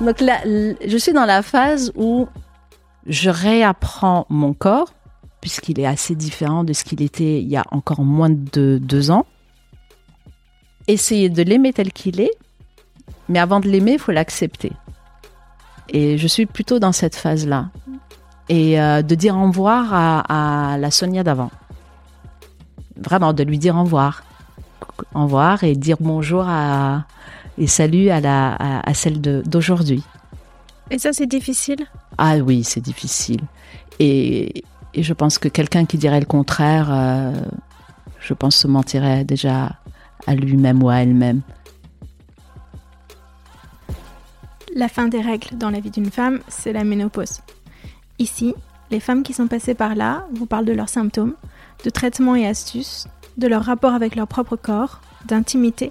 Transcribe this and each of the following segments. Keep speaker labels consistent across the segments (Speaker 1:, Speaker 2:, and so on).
Speaker 1: Donc là, je suis dans la phase où je réapprends mon corps, puisqu'il est assez différent de ce qu'il était il y a encore moins de deux ans. Essayer de l'aimer tel qu'il est, mais avant de l'aimer, il faut l'accepter. Et je suis plutôt dans cette phase-là. Et euh, de dire au revoir à, la Sonia d'avant. Vraiment, de lui dire au revoir. Au revoir et dire bonjour à, et salut à, la, à, celle d'aujourd'hui.
Speaker 2: Et ça, c'est difficile?
Speaker 1: Ah oui, c'est difficile. Et, et, je pense que quelqu'un qui dirait le contraire, euh, je pense se mentirait déjà à lui-même ou à elle-même.
Speaker 2: La fin des règles dans la vie d'une femme, c'est la ménopause. Ici, les femmes qui sont passées par là vous parlent de leurs symptômes, de traitements et astuces, de leur rapport avec leur propre corps, d'intimité,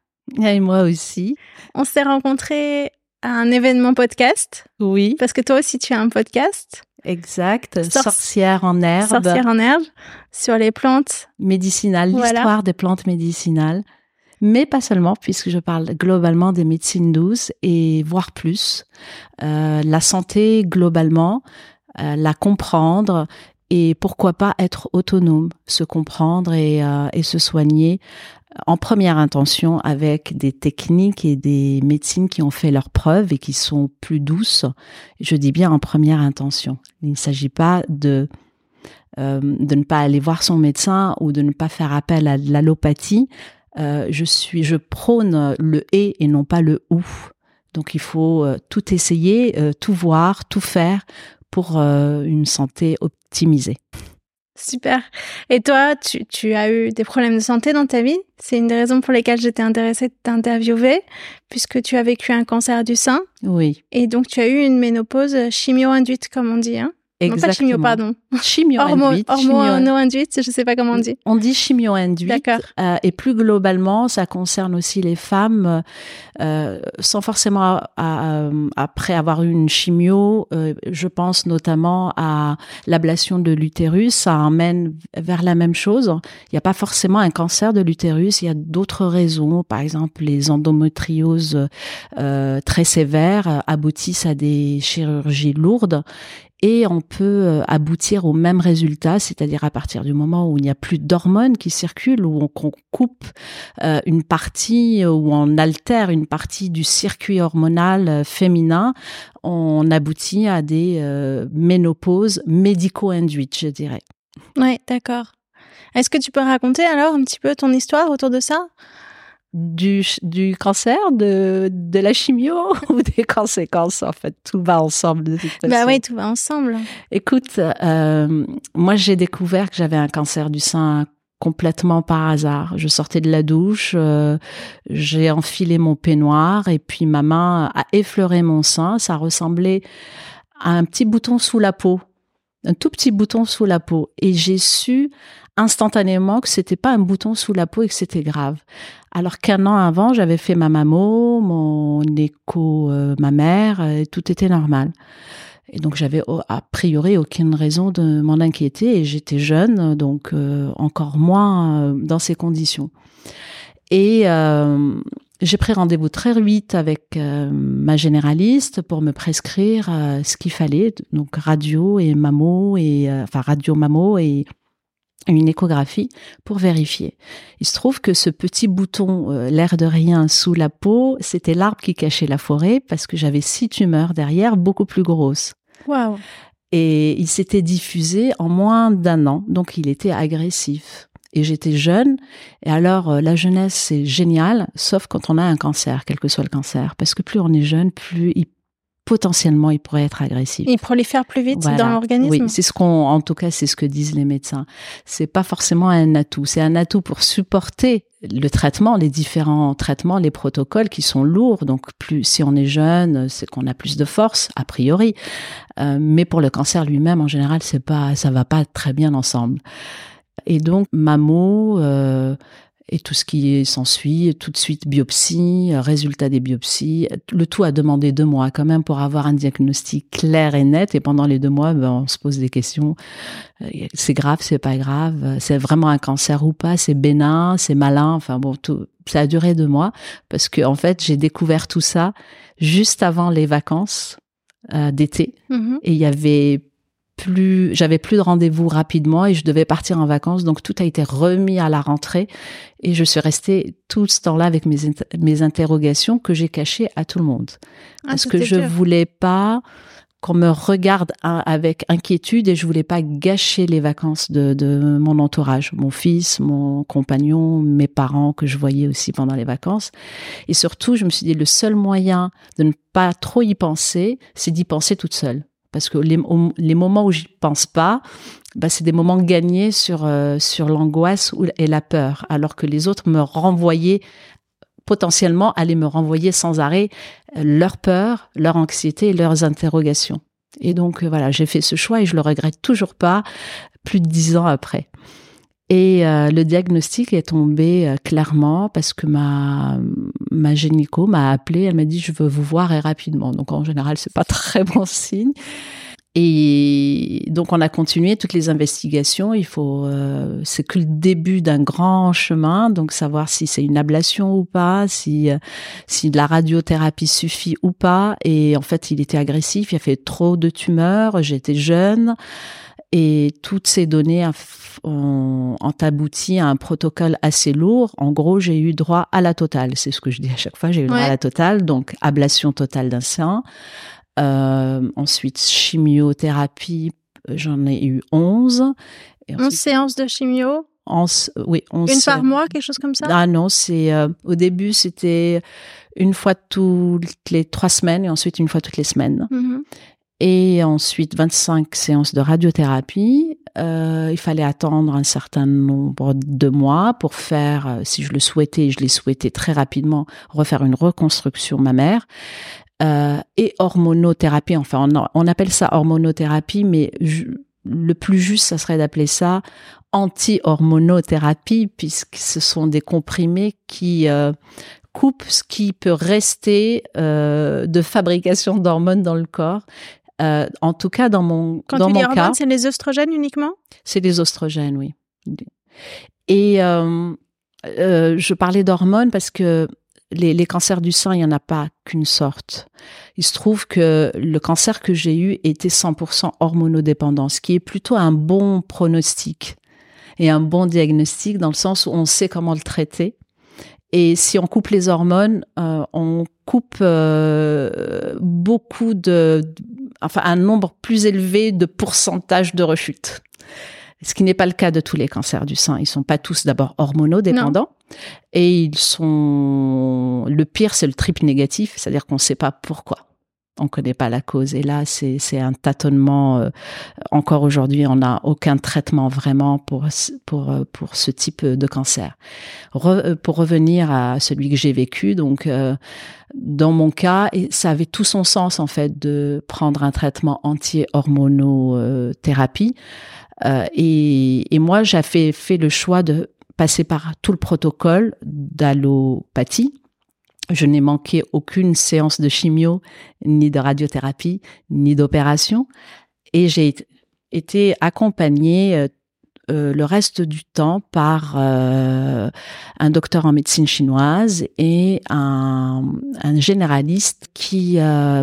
Speaker 1: Et moi aussi.
Speaker 2: On s'est rencontrés à un événement podcast.
Speaker 1: Oui.
Speaker 2: Parce que toi aussi, tu as un podcast.
Speaker 1: Exact. Sorcière en herbe.
Speaker 2: Sorcière en herbe. Sur les plantes.
Speaker 1: Médicinales. L'histoire des plantes médicinales mais pas seulement, puisque je parle globalement des médecines douces et voire plus. Euh, la santé globalement, euh, la comprendre et pourquoi pas être autonome, se comprendre et, euh, et se soigner en première intention avec des techniques et des médecines qui ont fait leurs preuves et qui sont plus douces. Je dis bien en première intention. Il ne s'agit pas de euh, de ne pas aller voir son médecin ou de ne pas faire appel à l'allopathie euh, je suis, je prône le et et non pas le ou. Donc il faut euh, tout essayer, euh, tout voir, tout faire pour une santé optimisée.
Speaker 2: Super. Et toi, tu, tu, as eu des problèmes de santé dans ta vie? C'est une des raisons pour lesquelles j'étais intéressée de t'interviewer, puisque tu as vécu un cancer du sein.
Speaker 1: Oui.
Speaker 2: Et donc, tu as eu une ménopause chimio-induite, comme on dit. Hein
Speaker 1: Exactement. Non, pas
Speaker 2: chimio, pardon.
Speaker 1: Chimio-induite.
Speaker 2: Hormono-induite, je ne sais pas comment on dit.
Speaker 1: On dit chimio-induite. D'accord. Euh, et plus globalement, ça concerne aussi les femmes, euh, sans forcément à, après avoir eu une chimio. Euh, je pense notamment à l'ablation de l'utérus. Ça emmène vers la même chose. Il n'y a pas forcément un cancer de l'utérus. Il y a d'autres raisons. Par exemple, les endométrioses euh, très sévères aboutissent à des chirurgies lourdes et on peut euh, aboutir au même résultat, c'est-à-dire à partir du moment où il n'y a plus d'hormones qui circulent, où on, coupe euh, une partie, où on altère une partie du circuit hormonal euh, féminin, on aboutit à des ménopauses médico-induites, je dirais.
Speaker 2: Ouais, d'accord. Est-ce que tu peux raconter alors un petit peu ton histoire autour de ça?
Speaker 1: Du, du cancer, de, de la chimio ou des conséquences En fait, tout va ensemble de toute
Speaker 2: Bah oui, tout va ensemble.
Speaker 1: Écoute, euh, moi j'ai découvert que j'avais un cancer du sein complètement par hasard. Je sortais de la douche, euh, j'ai enfilé mon peignoir et puis ma main a effleuré mon sein. Ça ressemblait à un petit bouton sous la peau, un tout petit bouton sous la peau. Et j'ai su instantanément que c'était pas un bouton sous la peau et que c'était grave. Alors qu'un an avant, j'avais fait ma mammo, mon écho, euh, ma mère, et tout était normal. Et donc j'avais a priori aucune raison de m'en inquiéter et j'étais jeune, donc euh, encore moins euh, dans ces conditions. Et euh, j'ai pris rendez-vous très vite avec ma généraliste pour me prescrire ce qu'il fallait, donc radio et mammo et enfin radio mammo et une échographie pour vérifier. Il se trouve que ce petit bouton, l'air de rien sous la peau, c'était l'arbre qui cachait la forêt parce que j'avais six tumeurs derrière, beaucoup plus grosses. Et il s'était diffusé en moins d'un an, donc il était agressif. Et j'étais jeune, et alors euh, la jeunesse c'est génial, sauf quand on a un cancer, quel que soit le cancer, parce que plus on est jeune, plus il potentiellement il pourrait être agressif.
Speaker 2: Il prolifère plus vite dans l'organisme.
Speaker 1: Oui, c'est ce qu'on, en tout cas, c'est ce que disent les médecins. C'est pas forcément un atout. C'est un atout pour supporter le traitement, les différents traitements, les protocoles qui sont lourds. Donc, plus si on est jeune, c'est qu'on a plus de force a priori. Euh, mais pour le cancer lui-même, en général, c'est pas, ça va pas très bien ensemble. Et donc, Mamo, euh, et tout ce qui s'ensuit, tout de suite biopsie, résultat des biopsies. Le tout a demandé deux mois quand même pour avoir un diagnostic clair et net. Et pendant les deux mois, ben, on se pose des questions. Euh, c'est grave, c'est pas grave, c'est vraiment un cancer ou pas, c'est bénin, c'est malin? Enfin bon, tout, ça a duré deux mois parce que en fait, j'ai découvert tout ça juste avant les vacances euh, d'été. Mm-hmm. Et il y avait plus, j'avais plus de rendez-vous rapidement et je devais partir en vacances. Donc tout a été remis à la rentrée et je suis restée tout ce temps-là avec mes, mes interrogations que j'ai cachées à tout le monde. Ah, parce que je voulais pas qu'on me regarde avec inquiétude et je voulais pas gâcher les vacances de, de, mon entourage, mon fils, mon compagnon, mes parents que je voyais aussi pendant les vacances. Et surtout, je me suis dit, le seul moyen de ne pas trop y penser, c'est d'y penser toute seule parce que les, moments où j'y pense pas, bah, c'est des moments gagnés sur euh, sur l'angoisse et la peur, alors que les autres me renvoyaient potentiellement allaient me renvoyer sans arrêt euh, leur peur, leur anxiété et leurs interrogations. Et donc euh, voilà, j'ai fait ce choix et je le regrette toujours pas, plus de dix ans après. Et euh, le diagnostic est tombé euh, clairement parce que ma ma gynéco m'a appelé, elle m'a dit je veux vous voir et rapidement. Donc en général c'est pas très bon signe. Et donc on a continué toutes les investigations. Il faut, euh, c'est que le début d'un grand chemin. Donc savoir si c'est une ablation ou pas, si si de la radiothérapie suffit ou pas. Et en fait, il était agressif. Il a fait trop de tumeurs. J'étais jeune. Et toutes ces données ont, abouti à un protocole assez lourd. En gros, j'ai eu droit à la totale. C'est ce que je dis à chaque fois. J'ai eu droit à la totale. Donc, ablation totale d'un sein. Euh, ensuite, chimiothérapie, j'en ai eu 11.
Speaker 2: Et 11 séances de chimio?
Speaker 1: En, oui,
Speaker 2: Une par mois, quelque chose comme ça?
Speaker 1: Ah non, c'est euh, au début c'était une fois toutes les trois semaines et ensuite une fois toutes les semaines. Mm-hmm et ensuite 25 séances de radiothérapie. Euh, il fallait attendre un certain nombre de mois pour faire, euh, si je le souhaitais, je l'ai souhaité très rapidement, refaire une reconstruction mammaire. Euh, et hormonothérapie, enfin on, appelle ça hormonothérapie, mais le plus juste, ça serait d'appeler ça anti-hormonothérapie, puisque ce sont des comprimés qui euh, coupent ce qui peut rester euh, de fabrication d'hormones dans le corps. Euh, en tout cas, dans mon,
Speaker 2: Quand
Speaker 1: dans
Speaker 2: tu
Speaker 1: mon
Speaker 2: dis
Speaker 1: cas,
Speaker 2: c'est les oestrogènes uniquement?
Speaker 1: C'est les oestrogènes, oui. Et euh, euh, je parlais d'hormones parce que les, les, cancers du sein, il n'y en a pas qu'une sorte. Il se trouve que le cancer que j'ai eu était 100% hormonodépendant, ce qui est plutôt un bon pronostic et un bon diagnostic dans le sens où on sait comment le traiter. Et si on coupe les hormones, euh, on coupe euh, beaucoup de, enfin un nombre plus élevé de pourcentage de rechute. ce qui n'est pas le cas de tous les cancers du sein. Ils sont pas tous d'abord hormonodépendants et ils sont le pire c'est le triple négatif, c'est-à-dire qu'on ne sait pas pourquoi on connaît pas la cause. Et là, c'est un tâtonnement. Euh, encore aujourd'hui, on n'a aucun traitement vraiment pour pour euh, pour ce type de cancer. Euh, pour revenir à celui que j'ai vécu, donc dans mon cas, ça avait tout son sens en fait de prendre un traitement anti-hormonothérapie. et, et moi, j'avais fait le choix de passer par tout le protocole d'allopathie je n'ai manqué aucune séance de chimio, ni de radiothérapie, ni d'opération. Et j'ai été accompagnée euh, euh, le reste du temps par euh, un docteur en médecine chinoise et un, généraliste qui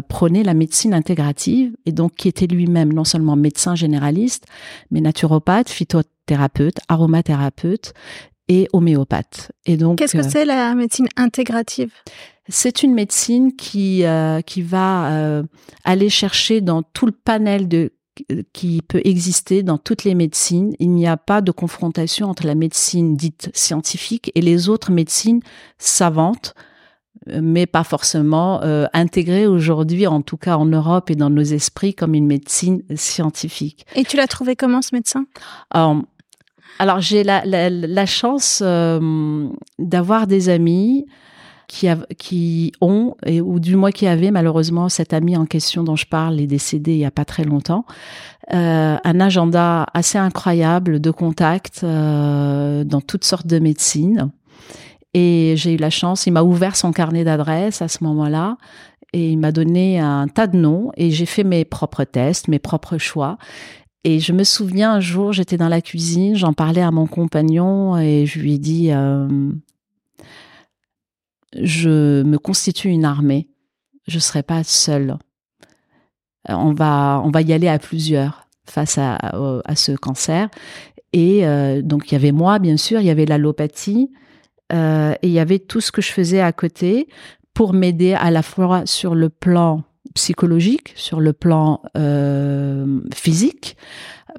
Speaker 1: prônait la médecine intégrative et donc qui était lui-même non seulement médecin généraliste, mais naturopathe, phytothérapeute, aromathérapeute et homéopathe. Et donc,
Speaker 2: qu'est-ce que euh, c'est la médecine intégrative?
Speaker 1: C'est une médecine qui euh, qui va euh, aller chercher dans tout le panel de qui peut exister dans toutes les médecines. Il n'y a pas de confrontation entre la médecine dite scientifique et les autres médecines savantes, mais pas forcément euh, intégrées aujourd'hui, en tout cas en Europe et dans nos esprits, comme une médecine scientifique.
Speaker 2: Et tu l'as trouvé comment ce médecin?
Speaker 1: Alors j'ai la, chance euh, d'avoir des amis qui, qui ont, et, ou du moins qui avaient malheureusement cet ami en question dont je parle est décédé il y a pas très longtemps, euh, un agenda assez incroyable de contacts euh, dans toutes sortes de médecines. Et j'ai eu la chance, il m'a ouvert son carnet d'adresses à ce moment-là et il m'a donné un tas de noms et j'ai fait mes propres tests, mes propres choix. Et je me souviens un jour, j'étais dans la cuisine, j'en parlais à mon compagnon et je lui ai dit euh, Je me constitue une armée, je ne serai pas seule. On va, on va y aller à plusieurs face à, à ce cancer. Et euh, donc, il y avait moi, bien sûr, il y avait l'allopathie, euh, et il y avait tout ce que je faisais à côté pour m'aider à la fois sur le plan psychologique, sur le plan euh, physique,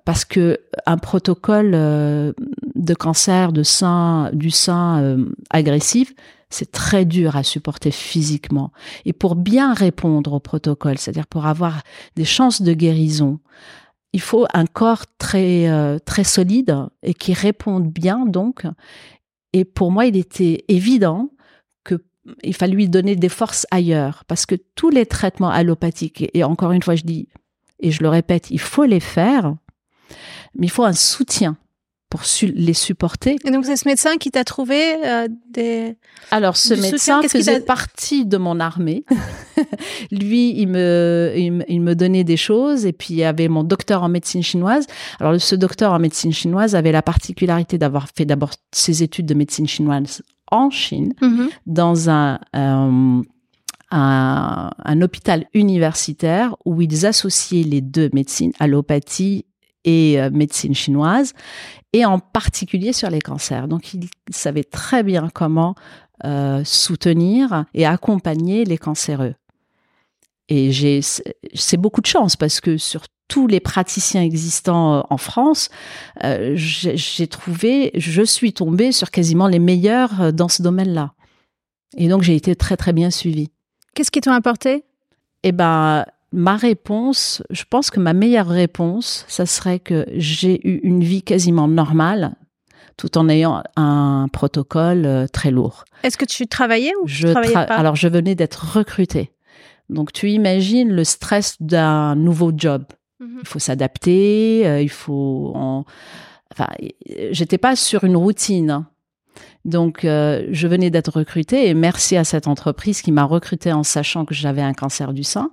Speaker 1: parce que un protocole euh, de cancer de sein, du sein euh, agressif, c'est très dur à supporter physiquement. Et pour bien répondre au protocole, c'est-à-dire pour avoir des chances de guérison, il faut un corps très très solide et qui réponde bien donc. Et pour moi, il était évident il fallait lui donner des forces ailleurs parce que tous les traitements allopathiques, et encore une fois je dis, et je le répète, il faut les faire, mais il faut un soutien pour les supporter.
Speaker 2: Et donc c'est ce médecin qui t'a trouvé euh, des...
Speaker 1: Alors ce médecin faisait partie de mon armée. Lui, il me, il me, donnait des choses et puis il y avait mon docteur en médecine chinoise. Alors ce docteur en médecine chinoise avait la particularité d'avoir fait d'abord ses études de médecine chinoise en Chine, mm-hmm. dans un, euh, un, un, hôpital universitaire où ils associaient les deux médecines, allopathie et euh, médecine chinoise, et en particulier sur les cancers. Donc il savait très bien comment euh, soutenir et accompagner les cancéreux. Et j'ai, c'est beaucoup de chance parce que sur tous les praticiens existants euh, en France, euh, j'ai trouvé, je suis tombée sur quasiment les meilleurs euh, dans ce domaine-là. Et donc j'ai été très très bien suivie.
Speaker 2: Qu'est-ce qui t'ont apporté?
Speaker 1: Eh ben, ma réponse, je pense que ma meilleure réponse, ça serait que j'ai eu une vie quasiment normale, tout en ayant un protocole très lourd.
Speaker 2: Est-ce que tu travaillais ou
Speaker 1: je
Speaker 2: travaillais pas?
Speaker 1: Alors je venais d'être recrutée. Donc tu imagines le stress d'un nouveau job. Mhm. Il faut s'adapter, euh, il faut. En... Enfin, j'étais pas sur une routine. Hein. Donc, euh, je venais d'être recrutée et merci à cette entreprise qui m'a recrutée en sachant que j'avais un cancer du sein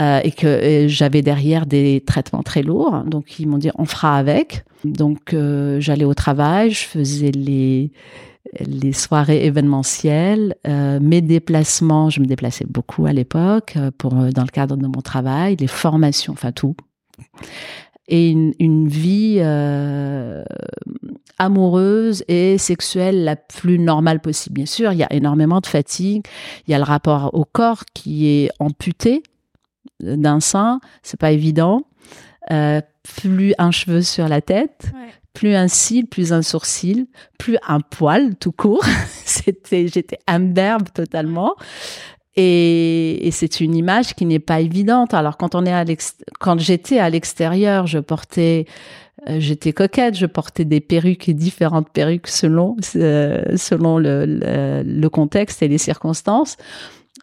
Speaker 1: euh, et que j'avais derrière des traitements très lourds. Donc, ils m'ont dit on fera avec. Donc, j'allais au travail, je faisais les les soirées événementielles, euh, mes déplacements, je me déplaçais beaucoup à l'époque euh, pour euh, dans le cadre de mon travail, les formations, enfin tout, et une, vie amoureuse et sexuelle la plus normale possible. Bien sûr, il y a énormément de fatigue, il y a le rapport au corps qui est amputé d'un sein, c'est pas évident. plus un cheveu sur la tête, plus un cil, plus un sourcil, plus un poil tout court. C'était, j'étais imberbe totalement. Et, c'est une image qui n'est pas évidente. Alors quand on est à quand j'étais à l'extérieur, je portais euh, j'étais coquette, je portais des perruques et différentes perruques selon euh, selon le, le, contexte et les circonstances.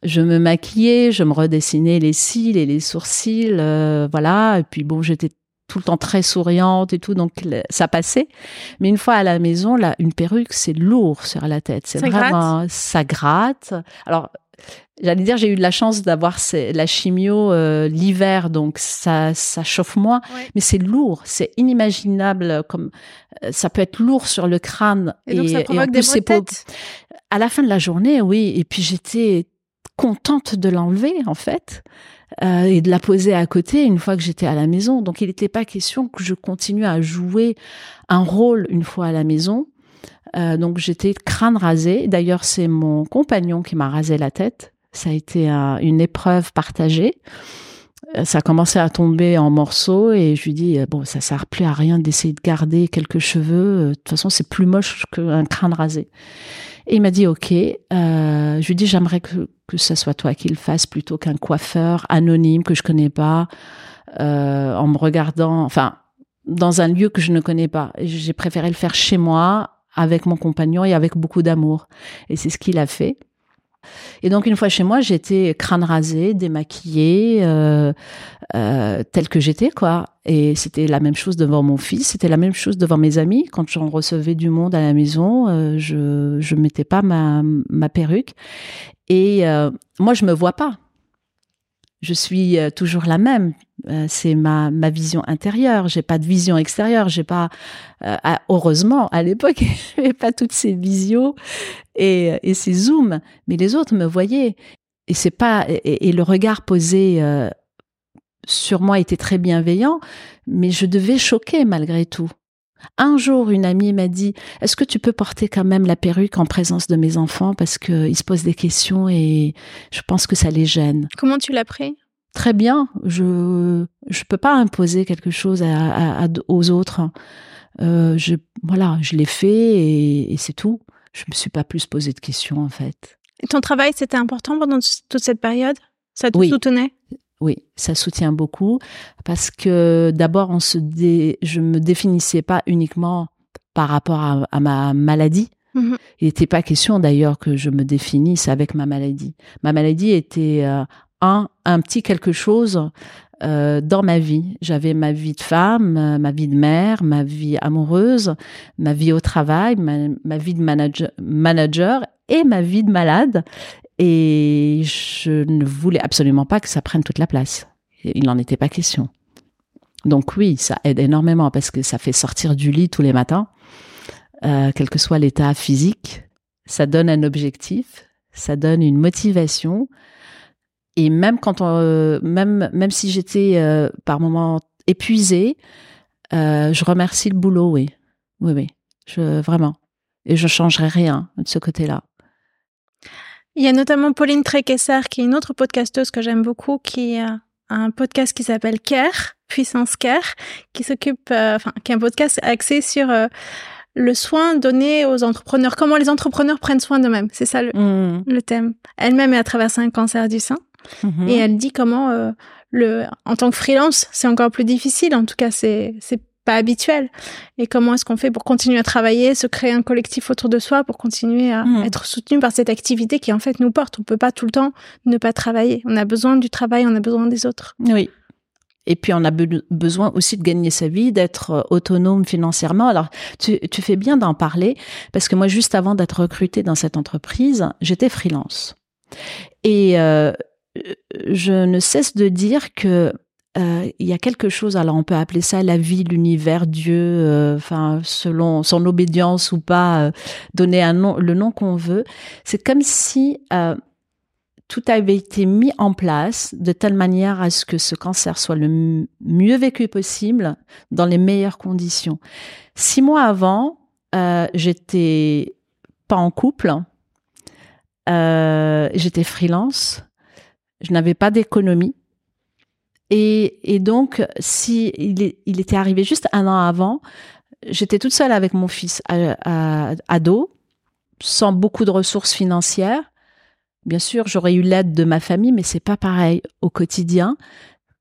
Speaker 1: Je me maquillais, je me redessinais les cils et les sourcils, euh, voilà. Et puis bon, j'étais tout le temps très souriante et tout, donc ça passait. Mais une fois à la maison, là, une perruque, c'est lourd sur la tête. C'est vraiment, ça gratte. Alors, j'allais dire, j'ai eu de la chance d'avoir la chimio euh, l'hiver, donc ça, ça chauffe moins. Mais c'est lourd, c'est inimaginable. Comme euh, ça peut être lourd sur le crâne
Speaker 2: et, donc ça provoque des
Speaker 1: À la fin de la journée, oui. Et puis j'étais contente de l'enlever en fait. Euh, et de la poser à côté une fois que j'étais à la maison. Donc il n'était pas question que je continue à jouer un rôle une fois à la maison. Euh, donc j'étais crâne rasé. D'ailleurs c'est mon compagnon qui m'a rasé la tête. Ça a été une épreuve partagée. Euh, ça a commencé à tomber en morceaux et je lui dis bon ça sert plus à rien d'essayer de garder quelques cheveux. De toute façon c'est plus moche qu'un crâne rasé. Et il m'a dit OK. Euh, je lui dis j'aimerais que que ce soit toi qui le fasses plutôt qu'un coiffeur anonyme que je connais pas, euh, en me regardant, enfin dans un lieu que je ne connais pas. J'ai préféré le faire chez moi avec mon compagnon et avec beaucoup d'amour. Et c'est ce qu'il a fait. Et donc une fois chez moi, j'étais crâne rasé, démaquillée, euh, euh, telle que j'étais quoi. Et c'était la même chose devant mon fils, c'était la même chose devant mes amis. Quand j'en recevais du monde à la maison, euh, je je mettais pas ma ma perruque. Et euh, moi, je me vois pas. Je suis euh, toujours la même. Euh, c'est ma, ma vision intérieure. J'ai pas de vision extérieure. J'ai pas, heureusement, à l'époque, j'avais pas toutes ces visions et, et ces zooms. Mais les autres me voyaient. Et c'est pas, et, le regard posé sur moi était très bienveillant, mais je devais choquer malgré tout. Un jour, une amie m'a dit Est-ce que tu peux porter quand même la perruque en présence de mes enfants? Parce qu'ils se posent des questions et je pense que ça les gêne.
Speaker 2: Comment tu l'as pris?
Speaker 1: Très bien. Je je peux pas imposer quelque chose à, aux autres. Euh, je voilà, je l'ai fait et, c'est tout. Je me suis pas plus posé de questions en fait.
Speaker 2: Et ton travail, c'était important pendant toute cette période? Ça te soutenait?
Speaker 1: Oui, ça soutient beaucoup parce que d'abord, on se dé... je me définissais pas uniquement par rapport à, ma maladie. Mm-hmm. Il n'était pas question d'ailleurs que je me définisse avec ma maladie. Ma maladie était euh, un, un petit quelque chose euh, dans ma vie. J'avais ma vie de femme, euh, ma vie de mère, ma vie amoureuse, ma vie au travail, ma, ma vie de manager, manager et ma vie de malade. Et je ne voulais absolument pas que ça prenne toute la place. Il n'en était pas question. Donc oui, ça aide énormément parce que ça fait sortir du lit tous les matins, euh, quel que soit l'état physique. Ça donne un objectif, ça donne une motivation. Et même quand on, euh, même même si j'étais euh, par moments épuisée, euh, je remercie le boulot, oui, oui, oui, je vraiment. Et je changerai rien de ce côté-là.
Speaker 2: Il y a notamment Pauline Tréquesser, qui est une autre podcasteuse que j'aime beaucoup, qui a un podcast qui s'appelle Care, Puissance Care, qui s'occupe, euh, enfin, qui est un podcast axé sur euh, le soin donné aux entrepreneurs, comment les entrepreneurs prennent soin d'eux-mêmes. C'est ça le, mmh. le thème. Elle-même a traversé un cancer du sein. Mmh. Et elle dit comment euh, le, en tant que freelance, c'est encore plus difficile. En tout cas, c'est, c'est pas habituel. Et comment est-ce qu'on fait pour continuer à travailler, se créer un collectif autour de soi pour continuer à hmm. être soutenu par cette activité qui en fait nous porte. On peut pas tout le temps ne pas travailler. On a besoin du travail, on a besoin des autres.
Speaker 1: Oui. Et puis on a besoin aussi de gagner sa vie, d'être euh, autonome financièrement. Alors tu, tu fais bien d'en parler parce que moi juste avant d'être recrutée dans cette entreprise, j'étais freelance. Et euh, je ne cesse de dire que euh, il y a quelque chose, alors on peut appeler ça la vie, l'univers, Dieu, euh, enfin selon son obédience ou pas, euh, donner un nom, le nom qu'on veut. C'est comme si tout avait été mis en place de telle manière à ce que ce cancer soit le mieux vécu possible dans les meilleures conditions. Six mois avant, j'étais pas en couple, j'étais freelance, je n'avais pas d'économie Et, donc, si il, était arrivé juste un an avant, j'étais toute seule avec mon fils ado, sans beaucoup de ressources financières. Bien sûr, j'aurais eu l'aide de ma famille, mais c'est pas pareil au quotidien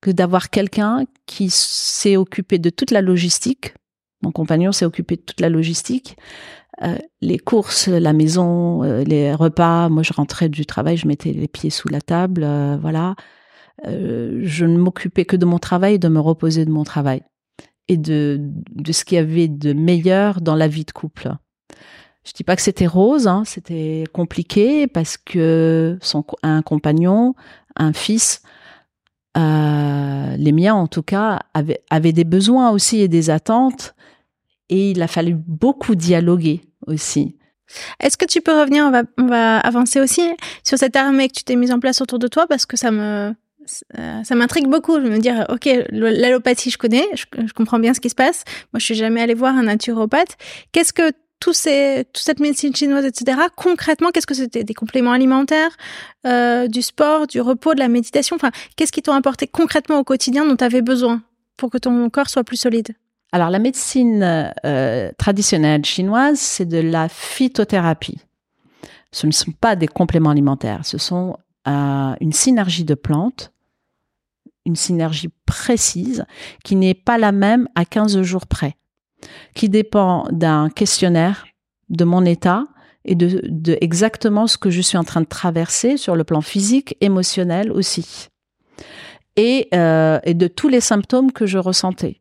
Speaker 1: que d'avoir quelqu'un qui s'est occupé de toute la logistique. Mon compagnon s'est occupé de toute la logistique, euh, les courses, la maison, euh, les repas. Moi, je rentrais du travail, je mettais les pieds sous la table, euh, voilà. je ne m'occupais que de mon travail, de me reposer de mon travail et de, de ce qu'il y avait de meilleur dans la vie de couple. Je dis pas que c'était rose, hein, c'était compliqué parce que son un compagnon, un fils, euh, les miens en tout cas, avaient, avaient des besoins aussi et des attentes, et il a fallu beaucoup dialoguer aussi.
Speaker 2: Est-ce que tu peux revenir, on va, avancer aussi sur cette armée que tu t'es mise en place autour de toi parce que ça me ça m'intrigue beaucoup. Je me dire, ok, l'allopathie, je connais, je, comprends bien ce qui se passe. Moi, je suis jamais allée voir un naturopathe. Qu'est-ce que ces, toute cette médecine chinoise, etc., concrètement, qu'est-ce que c'était? Des compléments alimentaires, euh, du sport, du repos, de la méditation? Enfin, qu'est-ce qui t'ont apporté concrètement au quotidien dont tu avais besoin pour que ton corps soit plus solide?
Speaker 1: Alors, la médecine euh, traditionnelle chinoise, c'est de la phytothérapie. Ce ne sont pas des compléments alimentaires, ce sont euh, une synergie de plantes une synergie précise qui n'est pas la même à 15 jours près qui dépend d'un questionnaire, de mon état et de, exactement ce que je suis en train de traverser sur le plan physique, émotionnel aussi. Et, euh, et de tous les symptômes que je ressentais.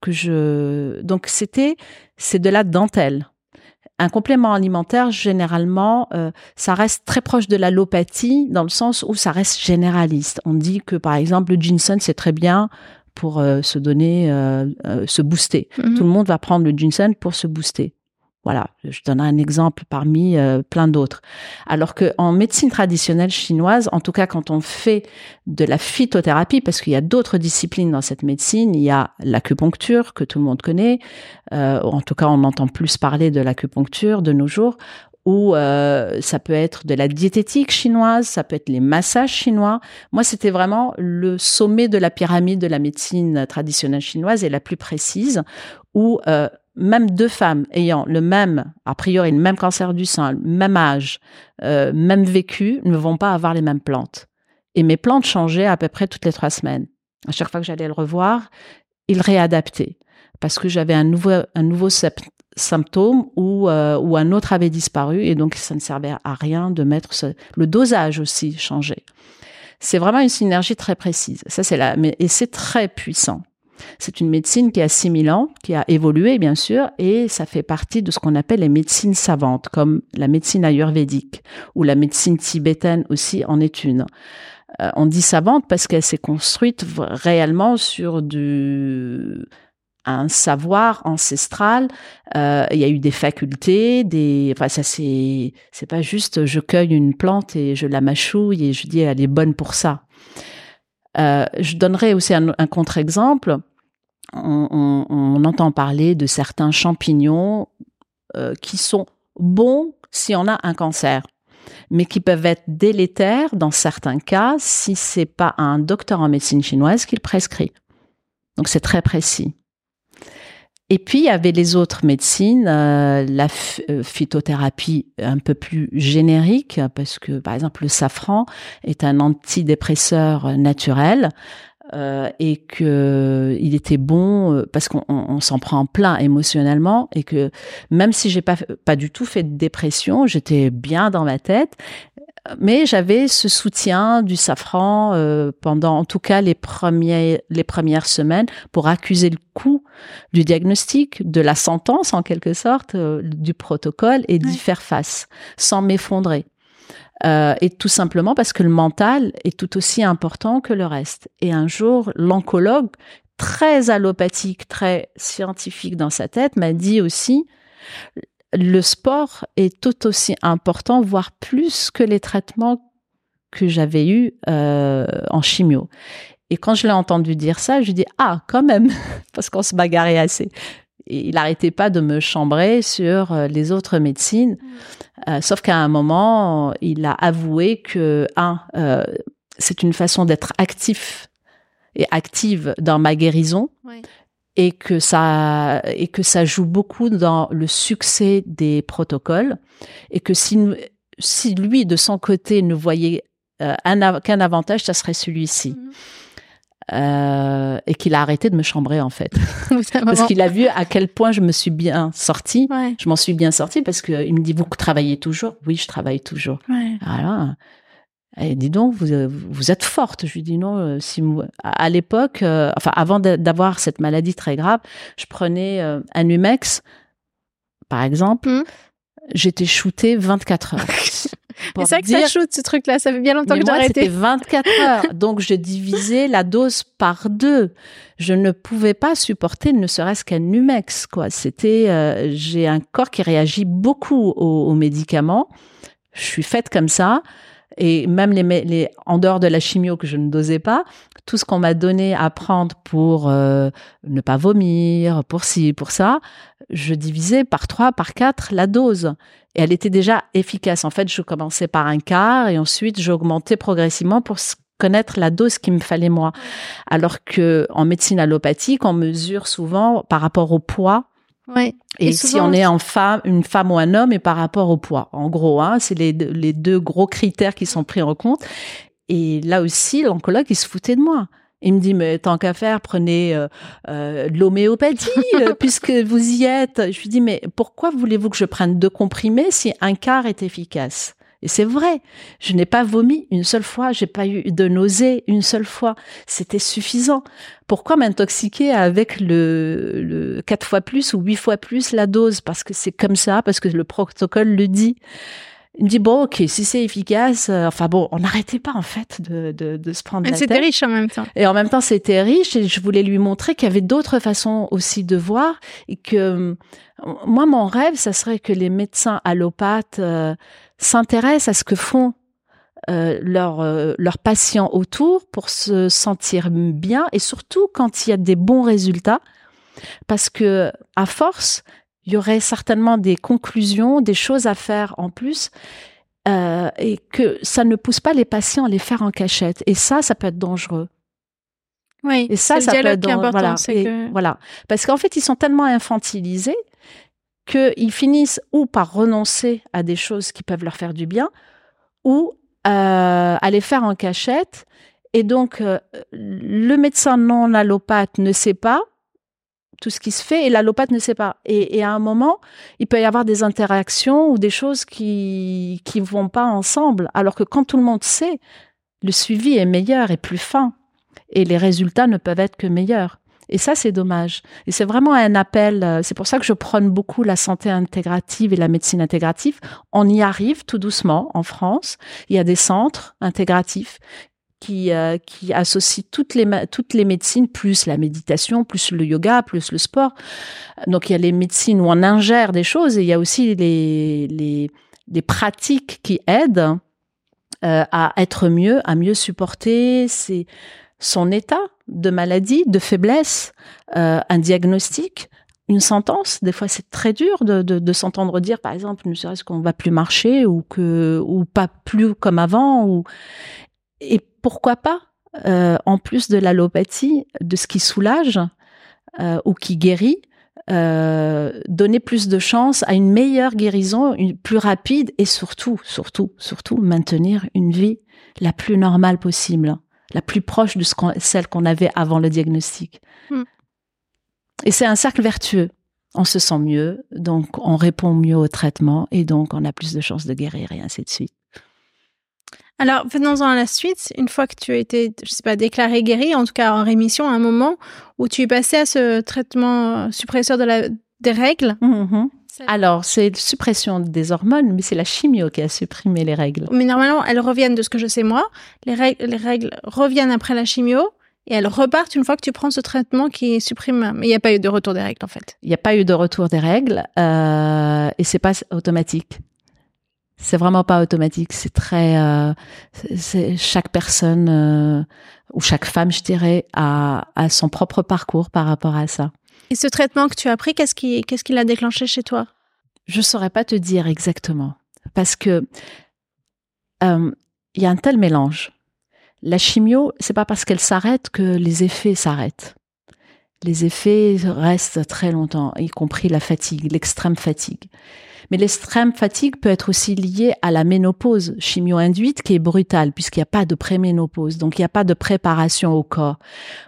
Speaker 1: Que je... Donc c'était, c'est de la dentelle. Un complément alimentaire, généralement, euh, ça reste très proche de l'allopathie dans le sens où ça reste généraliste. On dit que, par exemple, le ginseng, c'est très bien pour euh, se donner, euh, se booster. Mhm. Tout le monde va prendre le ginseng pour se booster. Voilà, je donne un exemple parmi plein d'autres. Alors que en médecine traditionnelle chinoise, en tout cas quand on fait de la phytothérapie, parce qu'il y a d'autres disciplines dans cette médecine, il y a l'acupuncture que tout le monde connaît. en tout cas, on entend plus parler de l'acupuncture de nos jours ou euh, ça peut être de la diététique chinoise, ça peut être les massages chinois. Moi, c'était vraiment le sommet de la pyramide de la médecine traditionnelle chinoise et la plus précise, où euh, même deux femmes ayant le même, a priori, le même cancer du sein, le même âge, euh, même vécu, ne vont pas avoir les mêmes plantes. Et mes plantes changeaient à peu près toutes les trois semaines. À chaque fois que j'allais le revoir, il réadaptait parce que j'avais un nouveau, un nouveau symptômes ou, euh, un autre avait disparu et donc ça ne servait à rien de mettre le dosage aussi changé. C'est vraiment une synergie très précise. Ça c'est là, mais et c'est très puissant. C'est une médecine qui a 6000 ans, qui a évolué bien sûr, et ça fait partie de ce qu'on appelle les médecines savantes, comme la médecine ayurvédique ou la médecine tibétaine aussi en est une. Euh, on dit savante parce qu'elle s'est construite réellement sur du un savoir ancestral. Euh, il y a eu des facultés, des. Enfin, ça c'est c'est pas juste je cueille une plante et je la mâchouille et je dis elle est bonne pour ça. Euh, je donnerai aussi un, contre-exemple. On, entend parler de certains champignons euh, qui sont bons si on a un cancer, mais qui peuvent être délétères dans certains cas si c'est pas un docteur en médecine chinoise qui le prescrit. Donc c'est très précis. Et puis, il y avait les autres médecines, euh, la euh, phytothérapie un peu plus générique, parce que, par exemple, le safran est un antidépresseur naturel. Euh, et que il était bon parce qu'on s'en prend plein émotionnellement et que même si j'ai pas pas du tout fait de dépression, j'étais bien dans ma tête mais j'avais ce soutien du safran euh, pendant en tout cas les, premiers, les premières semaines pour accuser le coup du diagnostic, de la sentence en quelque sorte, euh, du protocole et d'y faire face sans m'effondrer. Euh, et tout simplement parce que le mental est tout aussi important que le reste. Et un jour, l'oncologue, très allopathique, très scientifique dans sa tête, m'a dit aussi, le sport est tout aussi important, voire plus que les traitements que j'avais eus euh, en chimio. Et quand je l'ai entendu dire ça, je dis ah quand même parce qu'on se bagarrait assez. Il n'arrêtait pas de me chambrer sur euh, les autres médecines, mm. euh, sauf qu'à un moment, il a avoué que un, c'est une façon d'être actif et active dans ma guérison. Et que ça et que ça joue beaucoup dans le succès des protocoles et que si si lui de son côté ne voyait euh, qu'un avantage, ça serait celui-ci. Mhm. Euh, et qu'il a arrêté de me chambrer en fait. Parce qu'il a vu à quel point je me suis bien sortie. Je m'en suis bien sortie parce qu'il me dit vous travaillez toujours? Oui je travaille toujours. Voilà. Et dis donc vous vous êtes forte. Je lui dis non euh, si à l'époque euh, enfin avant d'avoir cette maladie très grave je prenais un Numex par exemple. Mmh. j'étais shootée 24 heures
Speaker 2: C'est vrai que ça shoot ce truc-là, ça fait bien longtemps que j'ai arrêté.
Speaker 1: C'était 24 heures, donc je divisais la dose par deux. Je ne pouvais pas supporter ne serait-ce qu'un Numex, quoi. C'était, euh, j'ai un corps qui réagit beaucoup aux, médicaments. Je suis faite comme ça. Et même les, les, en dehors de la chimio que je ne dosais pas, tout ce qu'on m'a donné à prendre pour euh, ne pas vomir, pour ci, pour ça, je divisais par trois, par quatre la dose. Et elle était déjà efficace. En fait, je commençais par un quart et ensuite j'augmentais progressivement pour connaître la dose qu'il me fallait moi. Alors que en médecine allopathique, on mesure souvent par rapport au poids.
Speaker 2: Ouais.
Speaker 1: Et, si on est en femme, une femme ou un homme, et par rapport au poids. En gros, hein, c'est les, les deux gros critères qui sont pris en compte. Et là aussi, l'oncologue, il se foutait de moi. Il me dit, mais tant qu'à faire, prenez euh, euh, de l'homéopathie, euh, puisque vous y êtes. Je lui dis, mais pourquoi voulez-vous que je prenne deux comprimés si un quart est efficace? Et c'est vrai, je n'ai pas vomi une seule fois, j'ai pas eu de nausée une seule fois. C'était suffisant. Pourquoi m'intoxiquer avec le, le quatre fois plus ou huit fois plus la dose? Parce que c'est comme ça, parce que le protocole le dit. Il me dit bon ok si c'est efficace euh, enfin bon on n'arrêtait pas en fait de, de, de se prendre la tête.
Speaker 2: C'était riche en même temps.
Speaker 1: Et en même temps c'était riche et je voulais lui montrer qu'il y avait d'autres façons aussi de voir et que euh, moi mon rêve ça serait que les médecins allopathes euh, s'intéressent à ce que font euh, leurs leurs patients autour pour se sentir bien et surtout quand il y a des bons résultats parce que à force il y aurait certainement des conclusions, des choses à faire en plus, euh, et que ça ne pousse pas les patients à les faire en cachette. Et ça, ça peut être dangereux.
Speaker 2: Oui, et ça, ça peut être dangereux. Voilà,
Speaker 1: voilà, parce qu'en fait, ils sont tellement infantilisés qu'ils finissent ou par renoncer à des choses qui peuvent leur faire du bien, ou euh, à les faire en cachette. Et donc, euh, le médecin non allopathe ne sait pas, tout ce qui se fait et l'allopathe ne sait pas. Et, à un moment, il peut y avoir des interactions ou des choses qui qui vont pas ensemble. Alors que quand tout le monde sait, le suivi est meilleur et plus fin et les résultats ne peuvent être que meilleurs. Et ça, c'est dommage. Et c'est vraiment un appel. Euh, c'est pour ça que je prône beaucoup la santé intégrative et la médecine intégrative. On y arrive tout doucement en France. Il y a des centres intégratifs qui, euh, qui associe toutes les, toutes les médecines, plus la méditation, plus le yoga, plus le sport. Donc il y a les médecines où on ingère des choses et il y a aussi les, les, les pratiques qui aident euh, à être mieux, à mieux supporter son état de maladie, de faiblesse, euh, un diagnostic, une sentence. Des fois, c'est très dur de, de, s'entendre dire, par exemple, ne serait-ce qu'on va plus marcher ou que ou pas plus comme avant. Et pourquoi pas, euh, en plus de l'allopathie, de ce qui soulage euh, ou qui guérit, euh, donner plus de chance à une meilleure guérison, une plus rapide et surtout, surtout, surtout maintenir une vie la plus normale possible, la plus proche de ce celle qu'on avait avant le diagnostic. Hmm. Et c'est un cercle vertueux. On se sent mieux, donc on répond mieux au traitement et donc on a plus de chances de guérir et ainsi de suite.
Speaker 2: Alors, venons-en à la suite. Une fois que tu as été, je sais pas, déclaré guéri, en tout cas en rémission, à un moment où tu es passé à ce traitement suppresseur de la, des règles.
Speaker 1: Mm-hmm. Alors, c'est suppression des hormones, mais c'est la chimio qui a supprimé les règles.
Speaker 2: Mais normalement, elles reviennent de ce que je sais moi. Les règles, les règles reviennent après la chimio et elles repartent une fois que tu prends ce traitement qui supprime. Mais il n'y a pas eu de retour des règles en fait.
Speaker 1: Il n'y a pas eu de retour des règles euh, et c'est pas automatique. C'est vraiment pas automatique. C'est très, euh, c'est chaque personne euh, ou chaque femme, je dirais, a, a son propre parcours par rapport à ça.
Speaker 2: Et ce traitement que tu as pris, qu'est-ce qui, qu'est-ce qui l'a déclenché chez toi?
Speaker 1: Je saurais pas te dire exactement, parce que euh, il y a un tel mélange. La chimio, c'est pas parce qu'elle s'arrête que les effets s'arrêtent. Les effets restent très longtemps, y compris la fatigue, l'extrême fatigue. Mais l'extrême fatigue peut être aussi liée à la ménopause chimio-induite qui est brutale puisqu'il n'y a pas de préménopause, donc il n'y a pas de préparation au corps.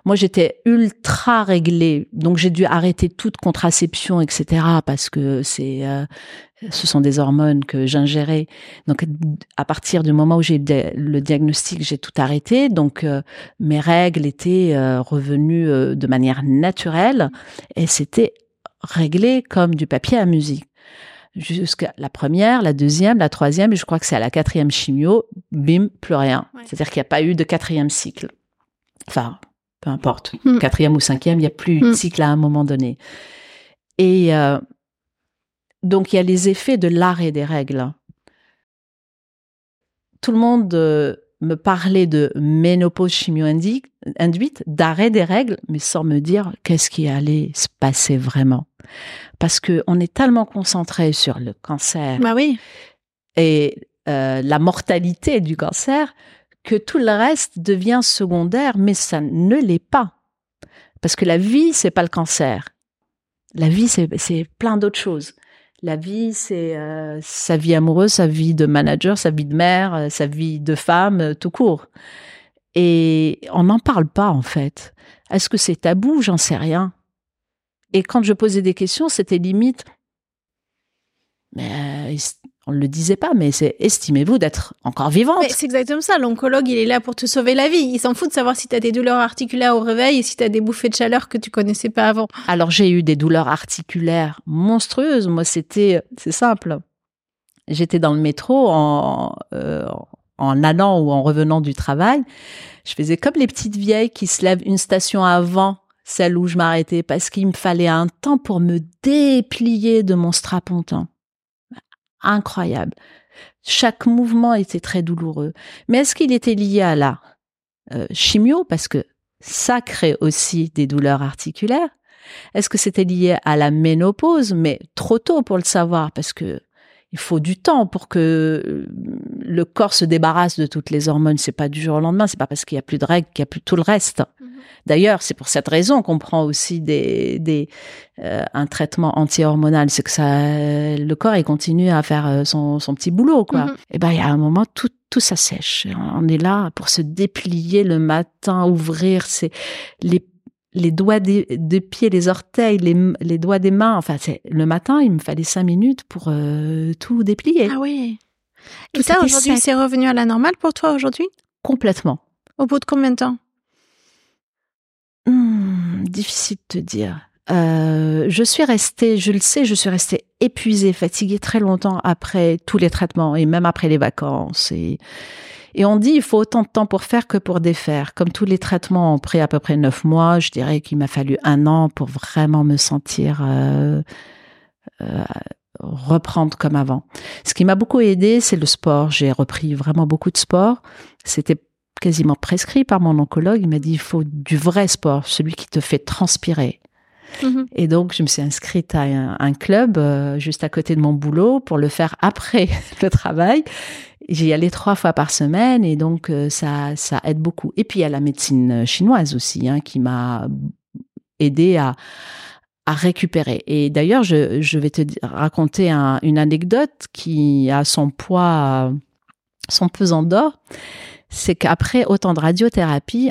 Speaker 1: Moi, j'étais ultra réglée, donc j'ai dû arrêter toute contraception, etc. parce que c'est, euh, ce sont des hormones que j'ingérais. Donc, à partir du moment où j'ai le diagnostic, j'ai tout arrêté. Donc, euh, mes règles étaient euh, revenues de manière naturelle et c'était réglé comme du papier à musique jusqu'à la première, la deuxième, la troisième, et je crois que c'est à la quatrième chimio, bim, plus rien. C'est-à-dire qu'il n'y a pas eu de quatrième cycle. Enfin, peu importe, hmm. quatrième ou cinquième, il n'y a plus de hmm. cycle à un moment donné. Et euh, donc, il y a les effets de l'arrêt des règles. Tout le monde euh, me parlait de ménopause chimio-induite, d'arrêt des règles, mais sans me dire qu'est-ce qui allait se passer vraiment parce que on est tellement concentré sur le cancer
Speaker 2: bah oui.
Speaker 1: et euh, la mortalité du cancer que tout le reste devient secondaire, mais ça ne l'est pas. Parce que la vie, c'est pas le cancer. La vie, c'est plein d'autres choses. La vie, c'est euh, sa vie amoureuse, sa vie de manager, sa vie de mère, euh, sa vie de femme, tout court. Et on n'en parle pas, en fait. Est-ce que c'est tabou? J'en sais rien. Et quand je posais des questions, c'était limite, mais euh, on ne le disait pas, mais c'est estimez-vous d'être encore vivante?
Speaker 2: C'est exactement ça. L'oncologue, il est là pour te sauver la vie. Il s'en fout de savoir si tu as des douleurs articulaires au réveil et si tu as des bouffées de chaleur que tu connaissais pas avant.
Speaker 1: Alors j'ai eu des douleurs articulaires monstrueuses. Moi, c'était, c'est simple. J'étais dans le métro en, euh, en allant ou en revenant du travail. Je faisais comme les petites vieilles qui se lèvent une station avant celle où je m'arrêtais, parce qu'il me fallait un temps pour me déplier de mon strapontin. Incroyable. Chaque mouvement était très douloureux. Mais est-ce qu'il était lié à la euh, chimio, parce que ça crée aussi des douleurs articulaires Est-ce que c'était lié à la ménopause, mais trop tôt pour le savoir, parce que il faut du temps pour que euh, le corps se débarrasse de toutes les hormones. C'est pas du jour au lendemain. C'est pas parce qu'il y a plus de règles qu'il y a plus tout le reste. D'ailleurs, c'est pour cette raison qu'on prend aussi des, des euh, un traitement anti-hormonal, c'est que ça, le corps il continue à faire euh, son, son petit boulot quoi. Mhm. Et ben il y a un moment tout tout ça sèche. On est là pour se déplier le matin, ouvrir les les doigts des, pieds, les orteils, les, les doigts des mains. Enfin, c'est le matin, il me fallait cinq minutes pour euh, tout déplier.
Speaker 2: Ah oui. Tout ça aujourd'hui, c'est revenu à la normale pour toi aujourd'hui?
Speaker 1: Complètement.
Speaker 2: Au bout de combien de temps?
Speaker 1: Hmm, difficile de te dire. Euh, je suis restée, je le sais, je suis restée épuisée, fatiguée très longtemps après tous les traitements et même après les vacances. Et, on dit il faut autant de temps pour faire que pour défaire. Comme tous les traitements ont pris à peu près neuf mois, je dirais qu'il m'a fallu un an pour vraiment me sentir euh, euh, reprendre comme avant. Ce qui m'a beaucoup aidé, c'est le sport. J'ai repris vraiment beaucoup de sport. C'était quasiment prescrit par mon oncologue. Il m'a dit il faut du vrai sport, celui qui te fait transpirer. Mhm. Et donc, je me suis inscrite à un, club euh, juste à côté de mon boulot pour le faire après le travail. J'y allais trois fois par semaine et donc euh, ça, ça aide beaucoup. Et puis il y a la médecine chinoise aussi hein, qui m'a aidé à, à récupérer. Et d'ailleurs, je, je, vais te raconter une anecdote qui a son poids, son pesant d'or c'est qu'après autant de radiothérapie,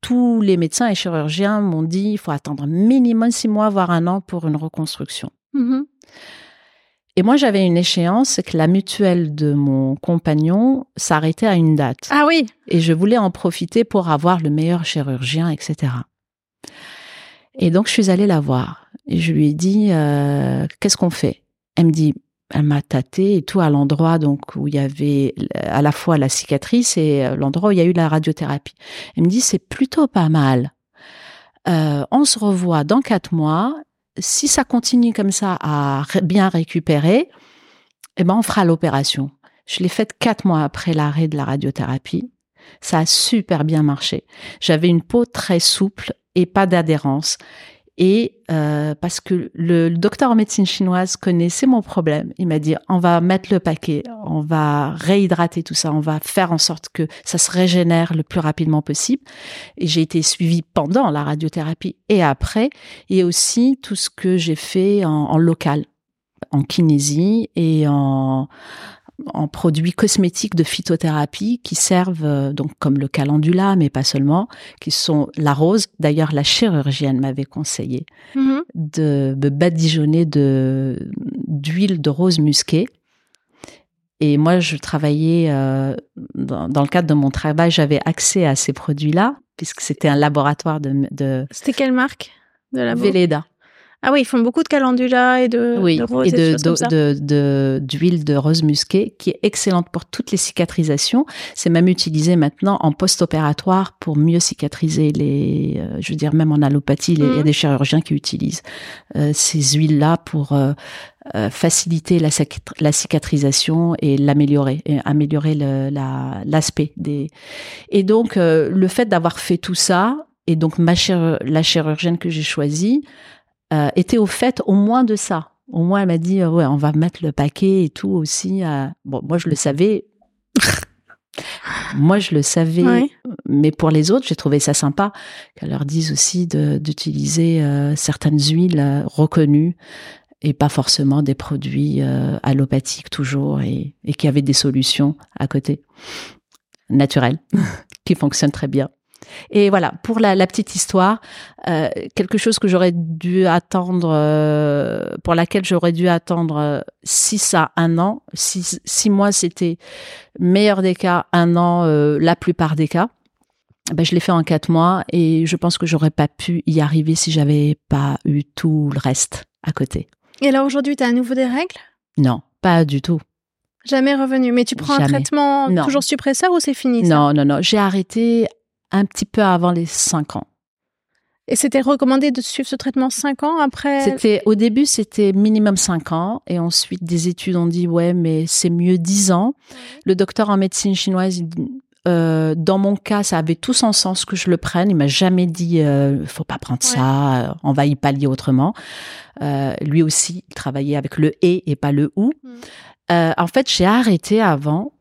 Speaker 1: tous les médecins et chirurgiens m'ont dit il faut attendre minimum six mois, voire un an pour une reconstruction. Mm-hmm. Et moi, j'avais une échéance, c'est que la mutuelle de mon compagnon s'arrêtait à une date.
Speaker 2: Ah oui.
Speaker 1: Et je voulais en profiter pour avoir le meilleur chirurgien, etc. Et donc, je suis allée la voir. Et je lui ai dit, euh, qu'est-ce qu'on fait? Elle me dit, elle m'a tâté et tout à l'endroit donc où il y avait à la fois la cicatrice et euh, l'endroit où il y a eu la radiothérapie. Elle me dit c'est plutôt pas mal. Euh, on se revoit dans quatre mois. Si ça continue comme ça à bien récupérer, eh ben on fera l'opération. Je l'ai faite quatre mois après l'arrêt de la radiothérapie. Ça a super bien marché. J'avais une peau très souple et pas d'adhérence. Et euh, parce que le, docteur en médecine chinoise connaissait mon problème, il m'a dit on va mettre le paquet, on va réhydrater tout ça, on va faire en sorte que ça se régénère le plus rapidement possible. Et j'ai été suivie pendant la radiothérapie et après, et aussi tout ce que j'ai fait en local, en kinésie et en en produits cosmétiques de phytothérapie qui servent euh, donc comme le calendula, mais pas seulement, qui sont la rose. D'ailleurs, la chirurgienne m'avait conseillé mm-hmm. de, badigeonner de d'huile de rose musquée. Et moi, je travaillais euh, dans, le cadre de mon travail, j'avais accès à ces produits-là puisque c'était un laboratoire de. de
Speaker 2: c'était quelle marque
Speaker 1: de la Velleda.
Speaker 2: Ah oui, ils font beaucoup de calendula et de,
Speaker 1: oui,
Speaker 2: de rose
Speaker 1: et, de, d'huile de, rose musquée qui est excellente pour toutes les cicatrisations. C'est même utilisé maintenant en post-opératoire pour mieux cicatriser les, euh, je veux dire même en allopathie, il y a mmh. des chirurgiens qui utilisent euh, ces huiles-là pour euh, faciliter la, la, cicatrisation et l'améliorer, et améliorer l'aspect des. Et donc le fait d'avoir fait tout ça et donc ma la chirurgienne que j'ai choisie euh, était au fait au moins de ça. Au moins, elle m'a dit, euh, ouais, on va mettre le paquet et tout aussi. Euh. Bon, moi, je le savais. moi, je le savais. Mais pour les autres, j'ai trouvé ça sympa qu'elle leur dise aussi d'utiliser certaines huiles reconnues et pas forcément des produits allopathiques toujours et, et qui avaient des solutions à côté naturelles qui fonctionnent très bien. Et voilà, pour la, petite histoire, euh, quelque chose que j'aurais dû attendre, euh, pour laquelle j'aurais dû attendre 6 à 1 an. 6 mois, c'était meilleur des cas, un an, euh, la plupart des cas. Ben, je l'ai fait en 4 mois et je pense que j'aurais pas pu y arriver si j'avais pas eu tout le reste à côté.
Speaker 2: Et là, aujourd'hui, tu as à nouveau des règles?
Speaker 1: Non, pas du tout.
Speaker 2: Jamais revenu. Mais tu prends un traitement toujours suppresseur ou c'est fini
Speaker 1: Non, non, non. J'ai arrêté un petit peu avant les 5 ans.
Speaker 2: Et c'était recommandé de suivre ce traitement 5 ans après?
Speaker 1: C'était au début c'était minimum 5 ans et ensuite des études ont dit ouais mais c'est mieux 10 ans. Le docteur en médecine chinoise euh, dans mon cas, ça avait tout son sens que je le prenne. Il m'a jamais dit euh, faut pas prendre ça, on va y pallier autrement. Euh, lui aussi, il travaillait avec le et et pas le ou. Hmm. Euh, en fait, j'ai arrêté avant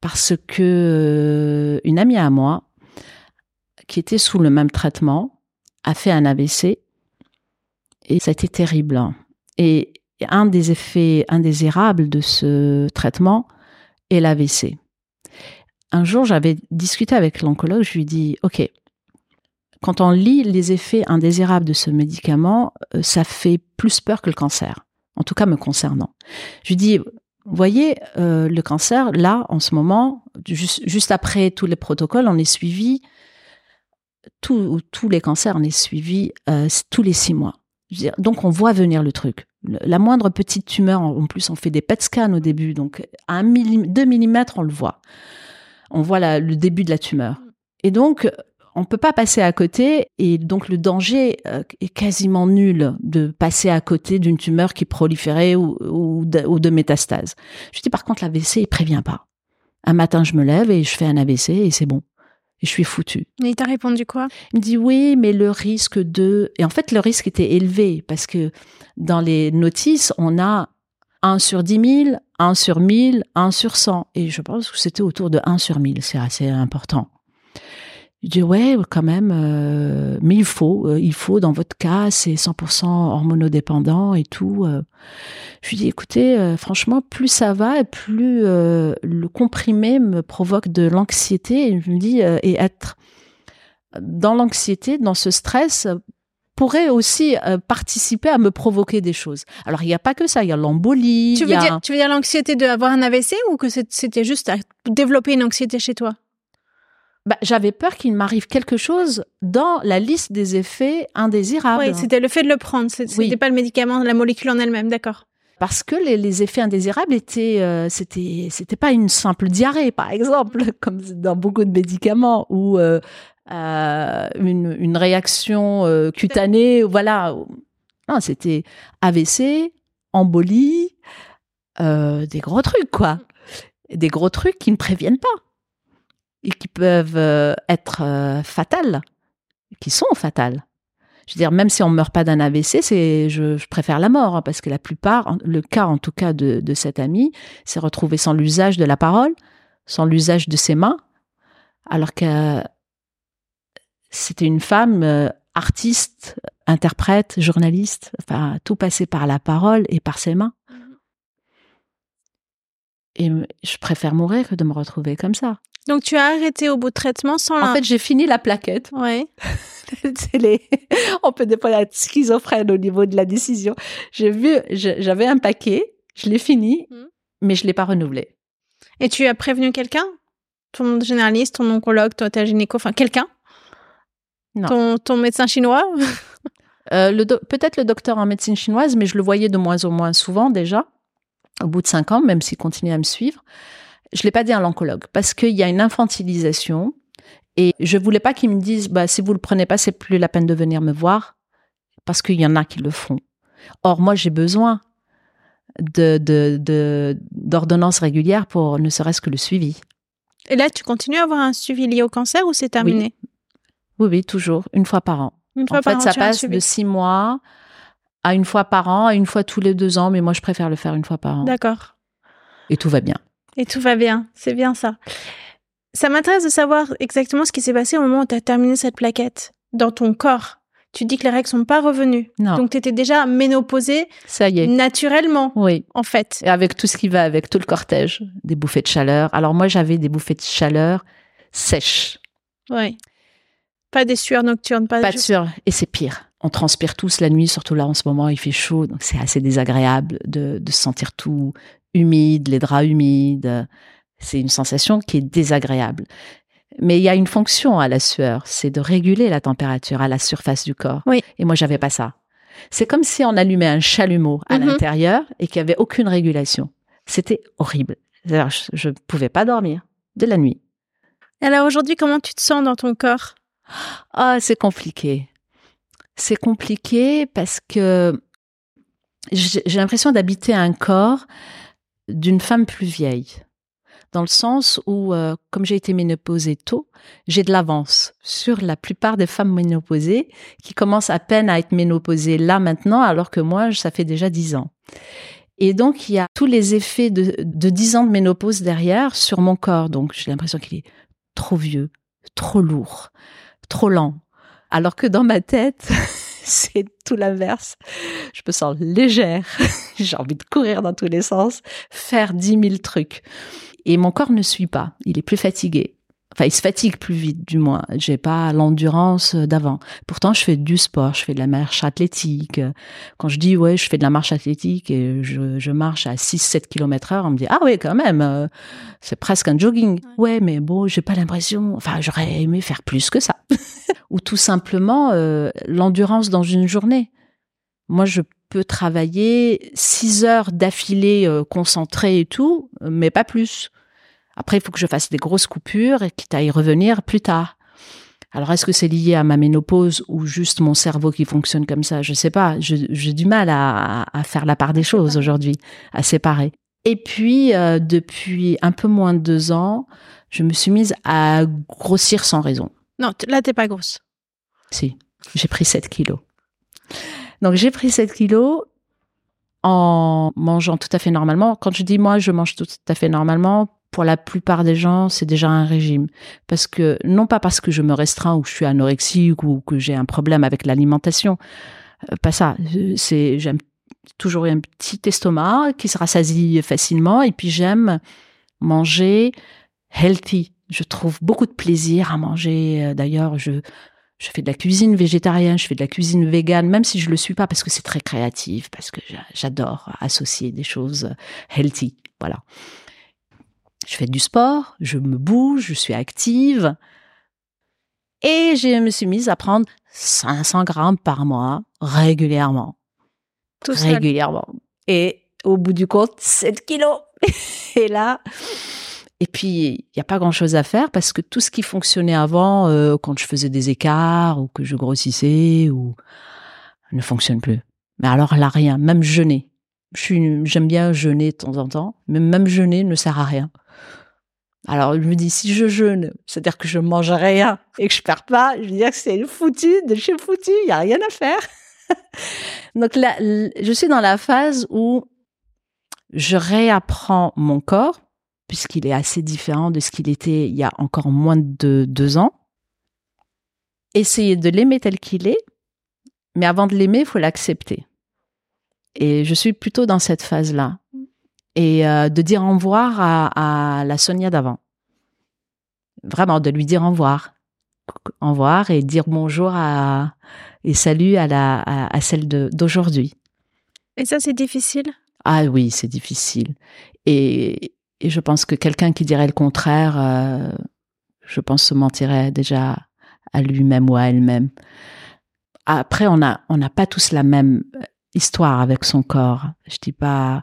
Speaker 1: parce que une amie à moi qui était sous le même traitement a fait un AVC et ça a été terrible. Et un des effets indésirables de ce traitement est l'AVC. Un jour, j'avais discuté avec l'oncologue, je lui dis, OK, quand on lit les effets indésirables de ce médicament, euh, ça fait plus peur que le cancer, en tout cas me concernant. Je lui dis, voyez, euh, le cancer, là, en ce moment, juste, juste après tous les protocoles, on est suivi tous les cancers, on est suivi euh, tous les six mois. donc on voit venir le truc. La moindre petite tumeur, en plus on fait des PET scans au début, donc à 2 mm on le voit. On voit le début de la tumeur. Et donc on ne peut pas passer à côté et donc le danger euh, est quasiment nul de passer à côté d'une tumeur qui proliférait ou, de, ou de métastase. Je dis par contre l'AVC il prévient pas. Un matin je me lève et je fais un AVC et c'est bon et je suis foutue.
Speaker 2: Et il t'a répondu quoi?
Speaker 1: Il me dit oui, mais le risque de... Et en fait, le risque était élevé parce que dans les notices, on a 1 sur 10 000, 1 sur 1000, 1 sur 100. Et je pense que c'était autour de 1 sur 1000. C'est assez important. Je dis ouais, quand même, euh, mais il faut, euh, il faut dans votre cas, c'est 100% hormonodépendant et tout. Euh. Je lui dis écoutez, franchement, plus ça va, plus le comprimé me provoque de l'anxiété. Et je me dis et être dans l'anxiété, dans ce stress pourrait aussi participer à me provoquer des choses. Alors il n'y a pas que ça, il y a l'embolie.
Speaker 2: Tu veux dire, tu veux dire l'anxiété d'avoir un AVC ou que c'était juste à développer une anxiété chez toi?
Speaker 1: Bah, j'avais peur qu'il m'arrive quelque chose dans la liste des effets indésirables.
Speaker 2: Oui, c'était le fait de le prendre. C'était n'était pas le médicament, la molécule en elle-même, d'accord.
Speaker 1: Parce que les, effets indésirables étaient, euh, c'était, c'était pas une simple diarrhée, par exemple, comme dans beaucoup de médicaments, ou euh, euh, une, une, réaction euh, cutanée, voilà. Non, c'était AVC, embolie, des gros trucs, quoi. Des gros trucs qui ne préviennent pas et qui peuvent euh, être euh, fatales, qui sont fatales. Je veux dire, même si on meurt pas d'un AVC, c'est, je, préfère la mort, hein, parce que la plupart, le cas en tout cas de, de amie, s'est retrouvé sans l'usage de la parole, sans l'usage de ses mains, alors que c'était une femme euh, artiste, interprète, journaliste, enfin, tout passé par la parole et par ses mains. Et je préfère mourir que de me retrouver comme ça.
Speaker 2: Donc tu as arrêté au bout de traitement sans
Speaker 1: En fait, j'ai fini la plaquette.
Speaker 2: Ouais.
Speaker 1: les... On peut des être schizophrène au niveau de la décision. J'ai vu, j'avais un paquet, je l'ai fini, hmm. mais je l'ai pas renouvelé.
Speaker 2: Et tu as prévenu quelqu'un? Ton généraliste, ton oncologue, toi, ta gynéco, enfin quelqu'un? Non. Ton, médecin chinois?
Speaker 1: Euh, Peut-être le docteur en médecine chinoise, mais je le voyais de moins en moins souvent déjà au bout de cinq ans, même s'il continuait à me suivre. Je l'ai pas dit à l'oncologue parce qu'il y a une infantilisation et je voulais pas qu'il me dise bah si vous le prenez pas c'est plus la peine de venir me voir parce qu'il y en a qui le font. Or moi j'ai besoin de d'ordonnances régulières pour ne serait-ce que le suivi.
Speaker 2: Et là tu continues à avoir un suivi lié au cancer ou c'est terminé?
Speaker 1: Oui. oui. toujours une fois par an.
Speaker 2: Une fois
Speaker 1: en
Speaker 2: par
Speaker 1: fait, ça passe de six mois à une fois par an, à une fois tous les deux ans, mais moi je préfère le faire une fois par an.
Speaker 2: D'accord.
Speaker 1: Et tout va bien.
Speaker 2: Et tout va bien, c'est bien ça. Ça m'intéresse de savoir exactement ce qui s'est passé au moment où tu as terminé cette plaquette dans ton corps. Tu dis que les règles sont pas revenues.
Speaker 1: Non.
Speaker 2: Donc tu étais déjà ménopausée.
Speaker 1: Ça y est.
Speaker 2: Naturellement.
Speaker 1: Oui.
Speaker 2: En fait.
Speaker 1: Et avec tout ce qui va avec, tout le cortège, des bouffées de chaleur. Alors moi j'avais des bouffées de chaleur sèches.
Speaker 2: Oui. Pas des sueurs nocturnes, pas,
Speaker 1: pas de sueurs. Et c'est pire on transpire tous la nuit, surtout là en ce moment, il fait chaud, donc c'est assez désagréable de, se sentir tout humide, les draps humides. C'est une sensation qui est désagréable. Mais il y a une fonction à la sueur, c'est de réguler la température à la surface du corps.
Speaker 2: Oui.
Speaker 1: Et moi, j'avais pas ça. C'est comme si on allumait un chalumeau à mhm. l'intérieur et qu'il n'y avait aucune régulation. C'était horrible. je ne pouvais pas dormir de la nuit.
Speaker 2: Alors aujourd'hui, comment tu te sens dans ton corps?
Speaker 1: Ah, c'est compliqué c'est compliqué parce que j'ai l'impression d'habiter un corps d'une femme plus vieille. Dans le sens où, euh, comme j'ai été ménopausée tôt, j'ai de l'avance sur la plupart des femmes ménopausées qui commencent à peine à être ménopausées là maintenant, alors que moi, ça fait déjà dix ans. Et donc, il y a tous les effets de, de 10 ans de ménopause derrière sur mon corps. Donc, j'ai l'impression qu'il est trop vieux, trop lourd, trop lent, alors que dans ma tête, c'est tout l'inverse. Je me sens légère. J'ai envie de courir dans tous les sens, faire dix mille trucs. Et mon corps ne suit pas. Il est plus fatigué. Enfin, il se fatigue plus vite, du moins. J'ai pas l'endurance d'avant. Pourtant, je fais du sport, je fais de la marche athlétique. Quand je dis, ouais, je fais de la marche athlétique et je, marche à 6-7 km heure, on me dit, ah oui, quand même, euh, c'est presque un jogging. Ouais, mais bon, j'ai pas l'impression, enfin, j'aurais aimé faire plus que ça. Ou tout simplement, euh, l'endurance dans une journée. Moi, je peux travailler 6 heures d'affilée euh, concentrée et tout, mais pas plus. Après, il faut que je fasse des grosses coupures et quitte à y revenir plus tard. Alors, est-ce que c'est lié à ma ménopause ou juste mon cerveau qui fonctionne comme ça? Je ne sais pas. J'ai du mal à, faire la part des choses aujourd'hui, à séparer. Et puis, euh, depuis un peu moins de deux ans, je me suis mise à grossir sans raison.
Speaker 2: Non, là, t'es pas grosse.
Speaker 1: Si, j'ai pris 7 kilos. Donc, j'ai pris 7 kilos en mangeant tout à fait normalement. Quand je dis moi, je mange tout à fait normalement, pour la plupart des gens, c'est déjà un régime. Parce que, non pas parce que je me restreins ou que je suis anorexique ou que j'ai un problème avec l'alimentation. Euh, pas ça. C'est, j'aime toujours un petit estomac qui se rassasie facilement et puis j'aime manger healthy. Je trouve beaucoup de plaisir à manger. Euh, d'ailleurs, je, je fais de la cuisine végétarienne, je fais de la cuisine végane, même si je le suis pas parce que c'est très créatif, parce que j'adore associer des choses healthy. Voilà je fais du sport, je me bouge, je suis active. Et je me suis mise à prendre 500 grammes par mois régulièrement.
Speaker 2: Tout
Speaker 1: régulièrement. Et au bout du compte, 7 kilos. et là, et puis, il n'y a pas grand-chose à faire parce que tout ce qui fonctionnait avant, euh, quand je faisais des écarts ou que je grossissais, ou ne fonctionne plus. Mais alors là, rien. Même jeûner. J'aime bien jeûner de temps en temps, mais même jeûner ne sert à rien. Alors, je me dis, si je jeûne, c'est-à-dire que je mange rien et que je perds pas, je veux dire que c'est foutu de chez foutu, il y a rien à faire. Donc là, je suis dans la phase où je réapprends mon corps, puisqu'il est assez différent de ce qu'il était il y a encore moins de deux ans. Essayer de l'aimer tel qu'il est, mais avant de l'aimer, il faut l'accepter. Et je suis plutôt dans cette phase-là. Et euh, de dire au revoir à, la Sonia d'avant. Vraiment, de lui dire au revoir. Au revoir et dire bonjour à, et salut à, la, à, celle d'aujourd'hui.
Speaker 2: Et ça, c'est difficile?
Speaker 1: Ah oui, c'est difficile. Et, et, je pense que quelqu'un qui dirait le contraire, euh, je pense se mentirait déjà à lui-même ou à elle-même. Après, on n'a on n'a pas tous la même histoire avec son corps. Je dis pas.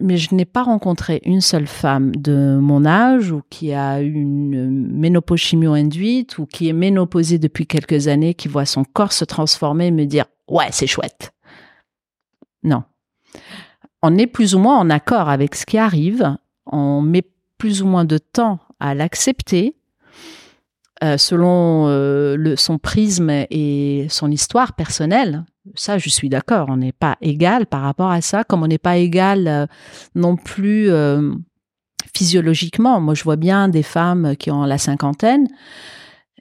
Speaker 1: Mais je n'ai pas rencontré une seule femme de mon âge ou qui a une ménopause chimio-induite ou qui est ménopausée depuis quelques années, qui voit son corps se transformer et me dire Ouais, c'est chouette. Non. On est plus ou moins en accord avec ce qui arrive. On met plus ou moins de temps à l'accepter euh, selon euh, son prisme et son histoire personnelle. Ça, je suis d'accord. On n'est pas égal par rapport à ça, comme on n'est pas égal euh, non plus physiologiquement. Moi, je vois bien des femmes qui ont la cinquantaine,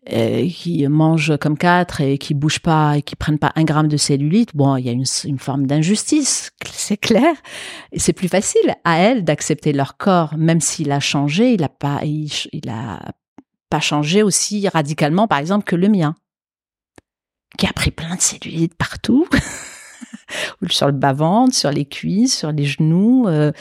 Speaker 1: qui mangent comme quatre et qui bougent pas et qui prennent pas un gramme de cellulite. Bon, il y a une, forme d'injustice, c'est clair. Et c'est plus facile à elles d'accepter leur corps, même s'il a changé. Il a pas, il a pas changé aussi radicalement, par exemple, que le mien, qui a pris plein de cellulite partout. sur le bas-ventre, sur les cuisses, sur les genoux. Euh,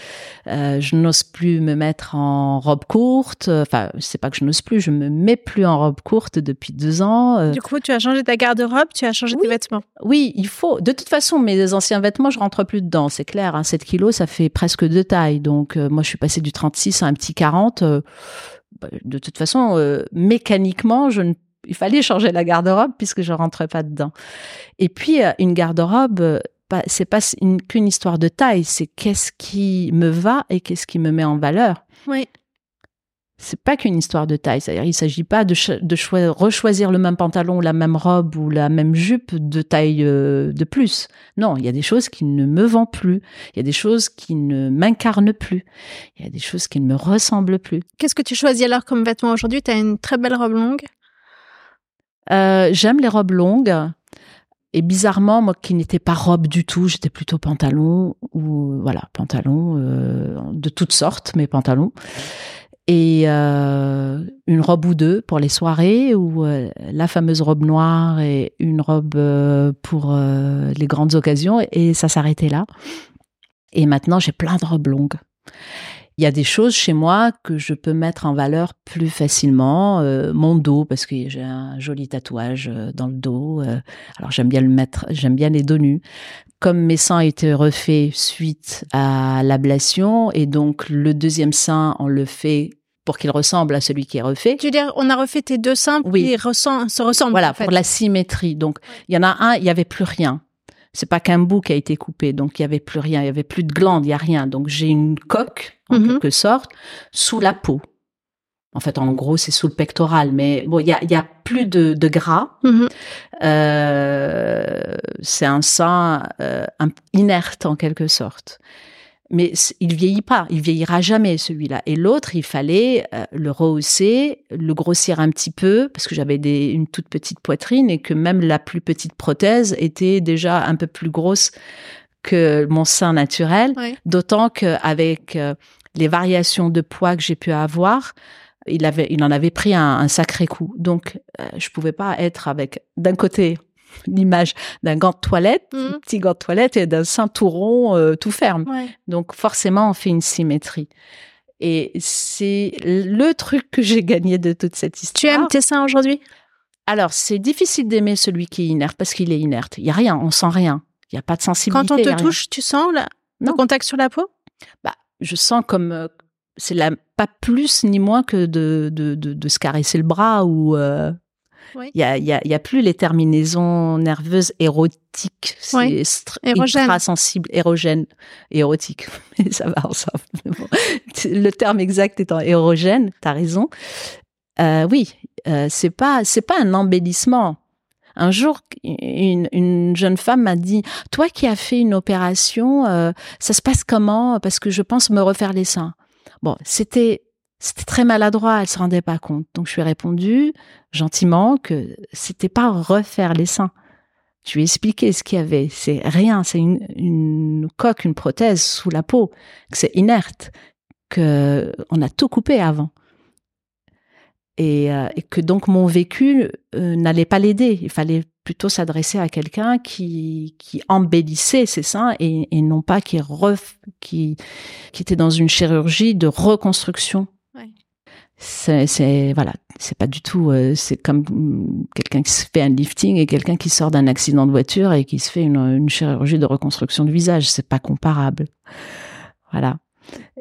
Speaker 1: euh, je n'ose plus me mettre en robe courte. Enfin, c'est pas que je n'ose plus, je me mets plus en robe courte depuis deux ans.
Speaker 2: Euh. Du coup, tu as changé ta garde-robe, tu as changé tes vêtements.
Speaker 1: Oui, il faut. De toute façon, mes anciens vêtements, je rentre plus dedans, c'est clair. Hein, 7 kilos, ça fait presque deux tailles. Donc, moi, je suis passée du 36 à un petit 40 bah, de toute façon, euh, mécaniquement, il fallait changer la garde-robe puisque je rentrais pas dedans. Et puis euh, une garde-robe, euh, c'est pas qu'une histoire de taille, c'est qu'est-ce qui me va et qu'est-ce qui me met en valeur.
Speaker 2: Oui
Speaker 1: c'est pas qu'une histoire de taille. C'est-à-dire, il s'agit pas de, de rechoisir le même pantalon ou la même robe ou la même jupe de taille euh, de plus. Non, il y a des choses qui ne me vont plus. Il y a des choses qui ne m'incarnent plus. Il y a des choses qui ne me ressemblent plus.
Speaker 2: Qu'est-ce que tu choisis alors comme vêtement aujourd'hui? Tu as une très belle robe longue?
Speaker 1: Euh, J'aime les robes longues. Et bizarrement, moi qui n'étais pas robe du tout, j'étais plutôt pantalon ou voilà pantalon euh, de toutes sortes, mes pantalons et euh, une robe ou deux pour les soirées ou euh, la fameuse robe noire et une robe euh, pour les grandes occasions et ça s'arrêtait là. Et maintenant, j'ai plein de robes longues. Il y a des choses chez moi que je peux mettre en valeur plus facilement. mon dos, parce que j'ai un joli tatouage dans le dos. alors j'aime bien le mettre, j'aime bien les dos nus comme mes seins étaient refaits suite à l'ablation, et donc le deuxième sein, on le fait pour qu'il ressemble à celui qui est refait.
Speaker 2: Tu veux dire, on a refait tes deux seins pour oui. se ressemblent.
Speaker 1: Voilà, pour la symétrie. Donc, il y en a un, il y avait plus rien. C'est pas qu'un bout qui a été coupé, donc il y avait plus rien, il y avait plus de glandes, il y a rien. Donc j'ai une coque, en mhm. quelque sorte, sous la peau. En fait, en gros, c'est sous le pectoral, mais bon, il y a, y a plus de, de gras. Mhm. Euh, c'est un sein euh, inerte en quelque sorte mais il vieillit pas, il vieillira jamais celui-là. Et l'autre, il fallait euh, le rehausser, le grossir un petit peu parce que j'avais une toute petite poitrine et que même la plus petite prothèse était déjà un peu plus grosse que mon sein naturel. D'autant qu'avec euh, les variations de poids que j'ai pu avoir, il avait, il en avait pris un, sacré coup. Donc, euh, je pouvais pas être avec d'un côté l'image d'un gant de toilette, un mmh. petit gant de toilette et d'un rond, euh, tout ferme. Donc forcément, on fait une symétrie. Et c'est le truc que j'ai gagné de toute cette histoire.
Speaker 2: Tu aimes tes seins aujourd'hui?
Speaker 1: Alors, c'est difficile d'aimer celui qui est inerte parce qu'il est inerte. Il y a rien, on sent rien. Il y a pas de sensibilité.
Speaker 2: Quand on te touche, tu sens le contact sur la peau?
Speaker 1: Bah, je sens comme euh, c'est pas plus ni moins que de, de, de, se caresser le bras ou euh, Il y, a, y, a, y, a, plus les terminaisons nerveuses érotiques,
Speaker 2: oui.
Speaker 1: ultra sensibles, érogènes, érotiques. Mais ça va ensemble. Le terme exact étant érogène, t'as raison. Euh, oui, euh, c'est pas c'est pas un embellissement. Un jour, une, une jeune femme m'a dit "Toi qui as fait une opération, euh, ça se passe comment? Parce que je pense me refaire les seins." Bon, c'était c'était très maladroit, elle se rendait pas compte. Donc je lui ai répondu gentiment que c'était pas refaire les seins. Je lui ai expliqué ce qu'il y avait. C'est rien, c'est une, une, coque, une prothèse sous la peau, que c'est inerte, que on a tout coupé avant. Et, euh, et que donc mon vécu euh, n'allait pas l'aider. Il fallait plutôt s'adresser à quelqu'un qui, qui embellissait ses seins et, et non pas qui, ref, qui, qui était dans une chirurgie de reconstruction c'est voilà, c'est pas du tout. Euh, c'est comme quelqu'un qui se fait un lifting et quelqu'un qui sort d'un accident de voiture et qui se fait une, une chirurgie de reconstruction du visage. C'est pas comparable. Voilà.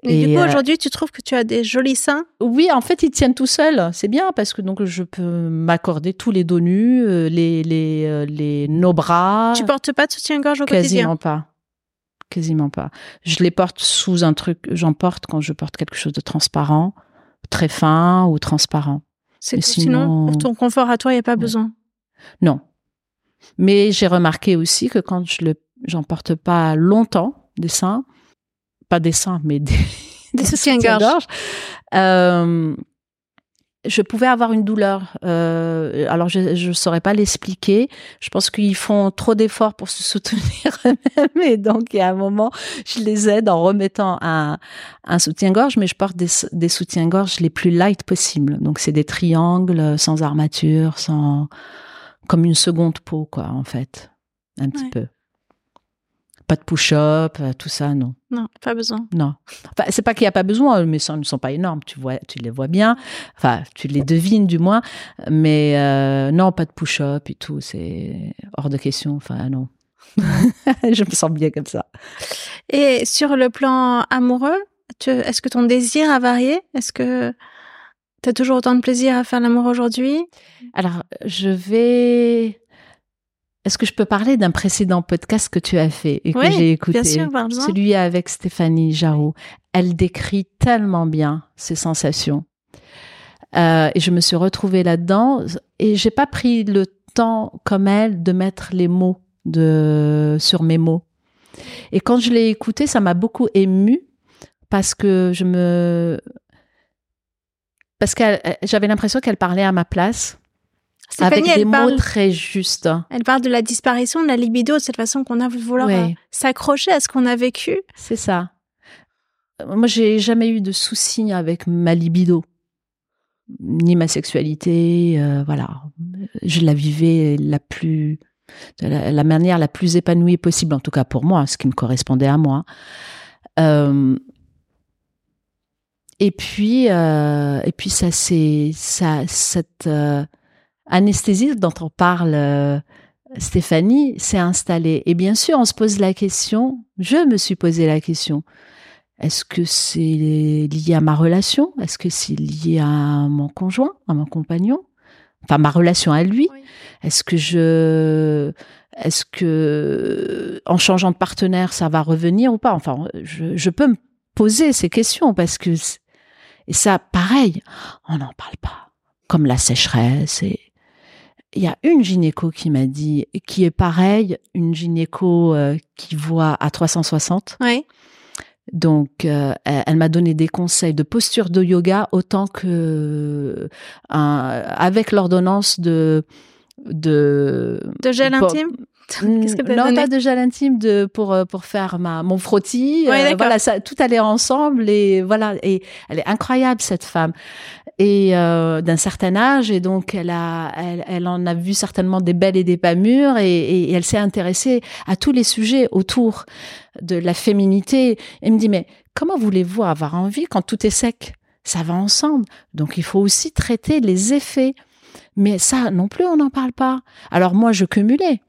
Speaker 2: Et, du coup, euh, aujourd'hui, tu trouves que tu as des jolis seins?
Speaker 1: Oui, en fait, ils tiennent tout seuls. C'est bien parce que donc je peux m'accorder tous les dos nus, euh, les les les nos bras.
Speaker 2: Tu portes pas de soutien-gorge au
Speaker 1: quasiment quotidien? Quasiment pas. Quasiment pas. Je les porte sous un truc. J'en porte quand je porte quelque chose de transparent très fin ou transparent.
Speaker 2: C'est sinon, pour ton confort à toi, il n'y a pas besoin.
Speaker 1: Non. Mais j'ai remarqué aussi que quand je le, j'en porte pas longtemps des seins, pas des seins, mais des,
Speaker 2: des, soutiens-gorge,
Speaker 1: euh, je pouvais avoir une douleur. Euh, alors je ne saurais pas l'expliquer. Je pense qu'ils font trop d'efforts pour se soutenir eux-mêmes et donc il y a un moment, je les aide en remettant un, un soutien-gorge, mais je porte des, des soutiens-gorge les plus light possibles. Donc c'est des triangles sans armature, sans comme une seconde peau quoi en fait, un petit peu pas de push-up, euh, tout ça, non.
Speaker 2: Non, pas besoin.
Speaker 1: Non. Enfin, c'est pas qu'il n'y a pas besoin, mais ça ne sont pas énormes. Tu vois, tu les vois bien. Enfin, tu les devines du moins. Mais euh, non, pas de push-up et tout. C'est hors de question. Enfin, non. je me sens bien comme ça.
Speaker 2: Et sur le plan amoureux, est-ce que ton désir a varié? Est-ce que tu as toujours autant de plaisir à faire l'amour aujourd'hui?
Speaker 1: Alors, je vais est-ce que je peux parler d'un précédent podcast que tu as fait et que j'ai écouté?
Speaker 2: bien sûr,
Speaker 1: Celui avec Stéphanie Jarou. Elle décrit tellement bien ses sensations. Euh, et je me suis retrouvée là-dedans et j'ai pas pris le temps comme elle de mettre les mots de sur mes mots. Et quand je l'ai écouté, ça m'a beaucoup émue parce que je me parce que j'avais l'impression qu'elle parlait à ma place avec des mots très justes.
Speaker 2: Elle parle de la disparition de la libido, de cette façon qu'on a de vouloir euh, s'accrocher à ce qu'on a vécu.
Speaker 1: C'est ça. Moi, j'ai jamais eu de soucis avec ma libido, ni ma sexualité. Euh, voilà, je la vivais la plus, de la, manière la plus épanouie possible, en tout cas pour moi, ce qui me correspondait à moi. Euh, et puis, et puis ça, c'est ça, cette anesthésie dont on parle euh, Stéphanie s'est installée. Et bien sûr, on se pose la question, je me suis posé la question, est-ce que c'est lié à ma relation? Est-ce que c'est lié à mon conjoint, à mon compagnon? Enfin, ma relation à lui. Est-ce que je... Est-ce que en changeant de partenaire, ça va revenir ou pas? Enfin, je, je peux me poser ces questions parce que... Et ça, pareil, on n'en parle pas. Comme la sécheresse et il y a une gynéco qui m'a dit, qui est pareil, une gynéco euh, qui voit à 360.
Speaker 2: Oui.
Speaker 1: Donc, euh, elle, m'a donné des conseils de posture de yoga autant que avec l'ordonnance de
Speaker 2: de de gel intime?
Speaker 1: Que non, pas de gel intime de pour euh, pour faire ma mon frottis. voilà, ça tout allait ensemble et voilà et elle est incroyable cette femme. Et euh, d'un certain âge et donc elle a elle, elle, en a vu certainement des belles et des pas mûres et, et, elle s'est intéressée à tous les sujets autour de la féminité. Et me dit mais comment voulez-vous avoir envie quand tout est sec? Ça va ensemble. Donc il faut aussi traiter les effets. Mais ça non plus on n'en parle pas. Alors moi je cumulais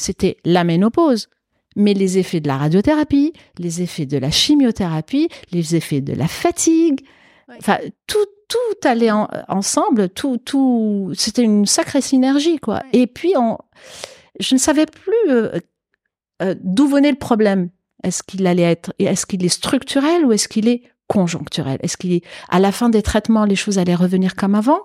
Speaker 1: c'était la ménopause. Mais les effets de la radiothérapie, les effets de la chimiothérapie, les effets de la fatigue, enfin tout tout allait ensemble, tout, tout, c'était une sacrée synergie, quoi. Et puis, on, je ne savais plus euh, euh, d'où venait le problème. Est-ce qu'il allait être, est-ce qu'il est structurel ou est-ce qu'il est conjoncturel? Est-ce qu'il à la fin des traitements, les choses allaient revenir comme avant?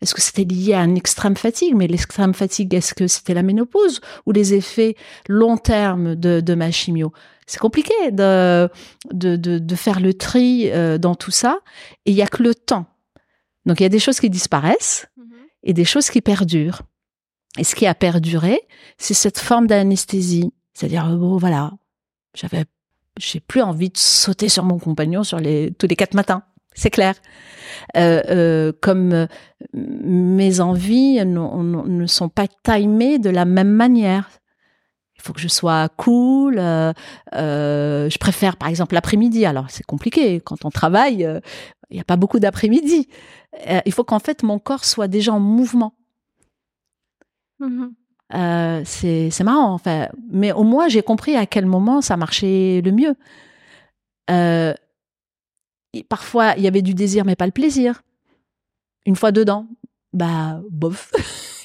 Speaker 1: Est-ce que c'était lié à une extrême fatigue? Mais l'extrême fatigue, est-ce que c'était la ménopause ou les effets long terme de, de ma chimio? C'est compliqué de, de, de, faire le tri euh, dans tout ça. Et il y a que le temps. Donc il y a des choses qui disparaissent mhm. et des choses qui perdurent. Et ce qui a perduré, c'est cette forme d'anesthésie. C'est-à-dire, euh, bon, voilà, j'avais, j'ai plus envie de sauter sur mon compagnon sur les, tous les quatre matins. C'est clair. Euh, euh, comme mes envies ne sont pas timées de la même manière il faut que je sois cool. Euh, euh, je préfère, par exemple, l'après-midi. Alors, c'est compliqué. Quand on travaille, euh, il n'y a pas beaucoup d'après-midi. il faut qu'en fait, mon corps soit déjà en mouvement. Mm-hmm. c'est marrant, enfin. Mais au moins, j'ai compris à quel moment ça marchait le mieux. Parfois, il y avait du désir, mais pas le plaisir. Une fois dedans, bah, bof.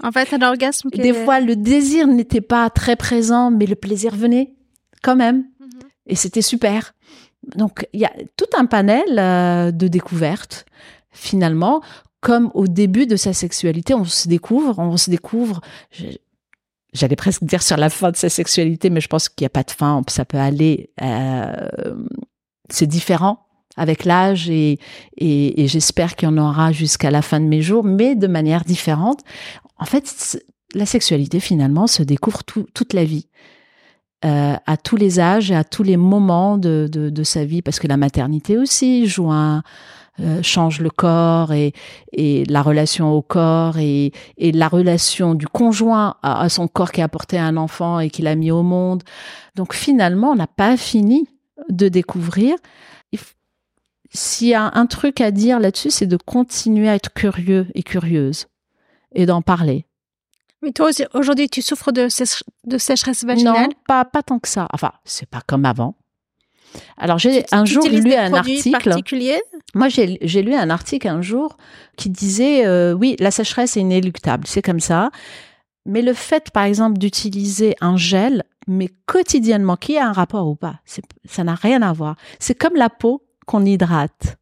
Speaker 2: En fait, un orgasme.
Speaker 1: Des fois, le désir n'était pas très présent, mais le plaisir venait quand même. Mhm. Et c'était super. Donc, il y a tout un panel euh, de découvertes, finalement, comme au début de sa sexualité, on se découvre, on se découvre. J'allais presque dire sur la fin de sa sexualité, mais je pense qu'il n'y a pas de fin. Ça peut aller. Euh, c'est différent avec l'âge et, j'espère qu'il y en aura jusqu'à la fin de mes jours, mais de manière différente en fait, la sexualité finalement se découvre toute la vie. Euh, à tous les âges et à tous les moments de, sa vie, parce que la maternité aussi joue un, euh, change le corps et, la relation au corps et, la relation du conjoint à, son corps qui a apporté un enfant et qui l'a mis au monde. Donc finalement, on n'a pas fini de découvrir. S'il y a un truc à dire là-dessus, c'est de continuer à être curieux et curieuse et d'en parler.
Speaker 2: Mais toi aujourd'hui, tu souffres de, de sécheresse vaginale?
Speaker 1: Non, pas, pas tant que ça. Enfin, c'est pas comme avant. Alors, j'ai un jour lu un article.
Speaker 2: particulier
Speaker 1: Moi, j'ai lu un article un jour qui disait euh, oui, la sécheresse est inéluctable, c'est comme ça. Mais le fait, par exemple, d'utiliser un gel, mais quotidiennement, qui a un rapport ou pas, ça n'a rien à voir. C'est comme la peau qu'on hydrate.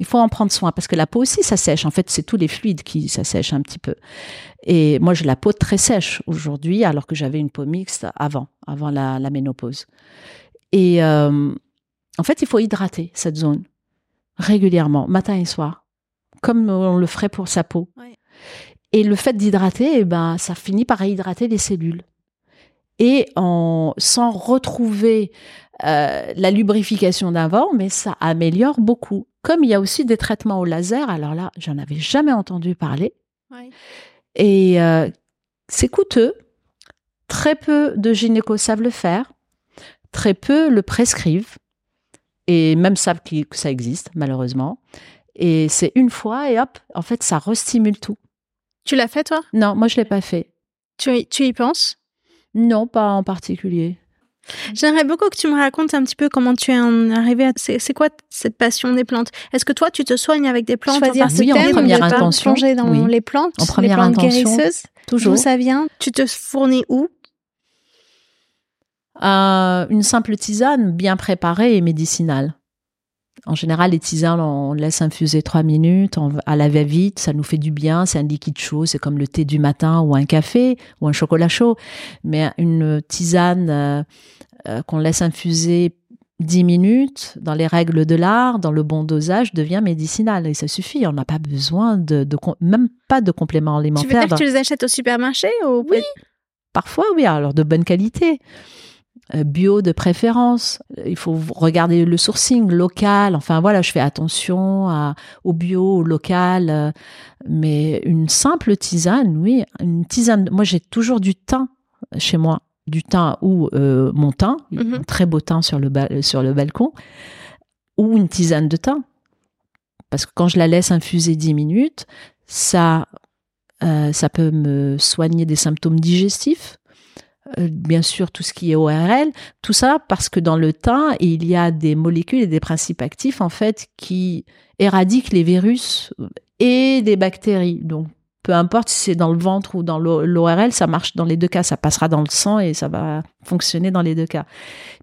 Speaker 1: Il faut en prendre soin parce que la peau aussi, ça sèche. En fait, c'est tous les fluides qui s'assèchent un petit peu. Et moi, j'ai la peau très sèche aujourd'hui, alors que j'avais une peau mixte avant, avant la, ménopause. Et euh, en fait, il faut hydrater cette zone régulièrement, matin et soir, comme on le ferait pour sa peau. Et le fait d'hydrater, eh ben, ça finit par hydrater les cellules. Et en, sans retrouver euh, la lubrification d'avant, mais ça améliore beaucoup. Comme il y a aussi des traitements au laser, alors là, j'en avais jamais entendu parler. Et euh, c'est coûteux. Très peu de gynécos savent le faire. Très peu le prescrivent. Et même savent que ça existe, malheureusement. Et c'est une fois et hop, en fait, ça restimule tout.
Speaker 2: Tu l'as fait, toi?
Speaker 1: Non, moi, je l'ai pas fait.
Speaker 2: Tu, tu y penses?
Speaker 1: Non, pas en particulier.
Speaker 2: J'aimerais beaucoup que tu me racontes un petit peu comment tu es arrivé à. C'est quoi cette passion des plantes? Est-ce que toi, tu te soignes avec des plantes
Speaker 1: Choisir en oui, en première intention.
Speaker 2: Plonger dans les plantes,
Speaker 1: en première
Speaker 2: les plantes
Speaker 1: intention,
Speaker 2: guérisseuses?
Speaker 1: Toujours.
Speaker 2: D'où ça vient? Tu te fournis où?
Speaker 1: Euh, Une simple tisane bien préparée et médicinale. En général, les tisanes, on laisse infuser trois minutes à la va-vite, ça nous fait du bien, c'est un liquide chaud, c'est comme le thé du matin ou un café ou un chocolat chaud. Mais une tisane euh, euh, qu'on laisse infuser 10 minutes dans les règles de l'art, dans le bon dosage, devient médicinal. Et ça suffit. On n'a pas besoin de, même pas de compléments alimentaires. Tu
Speaker 2: veux dire que tu les achètes au supermarché ou...
Speaker 1: Oui. Parfois, oui. Alors, de bonne qualité. Euh, bio de préférence. Il faut regarder le sourcing local. Enfin, voilà, je fais attention à, au bio, au local. Euh, mais une simple tisane, oui. Une tisane. Moi, j'ai toujours du thym chez moi du thym ou euh, mon thym, mhm. un très beau thym sur le, sur le balcon, ou une tisane de thym. Parce que quand je la laisse infuser 10 minutes, ça, euh, ça peut me soigner des symptômes digestifs, bien sûr tout ce qui est ORL, tout ça parce que dans le thym, il y a des molécules et des principes actifs en fait qui éradiquent les virus et des bactéries. Donc peu importe si c'est dans le ventre ou dans l'ORL, ça marche dans les deux cas, ça passera dans le sang et ça va fonctionner dans les deux cas.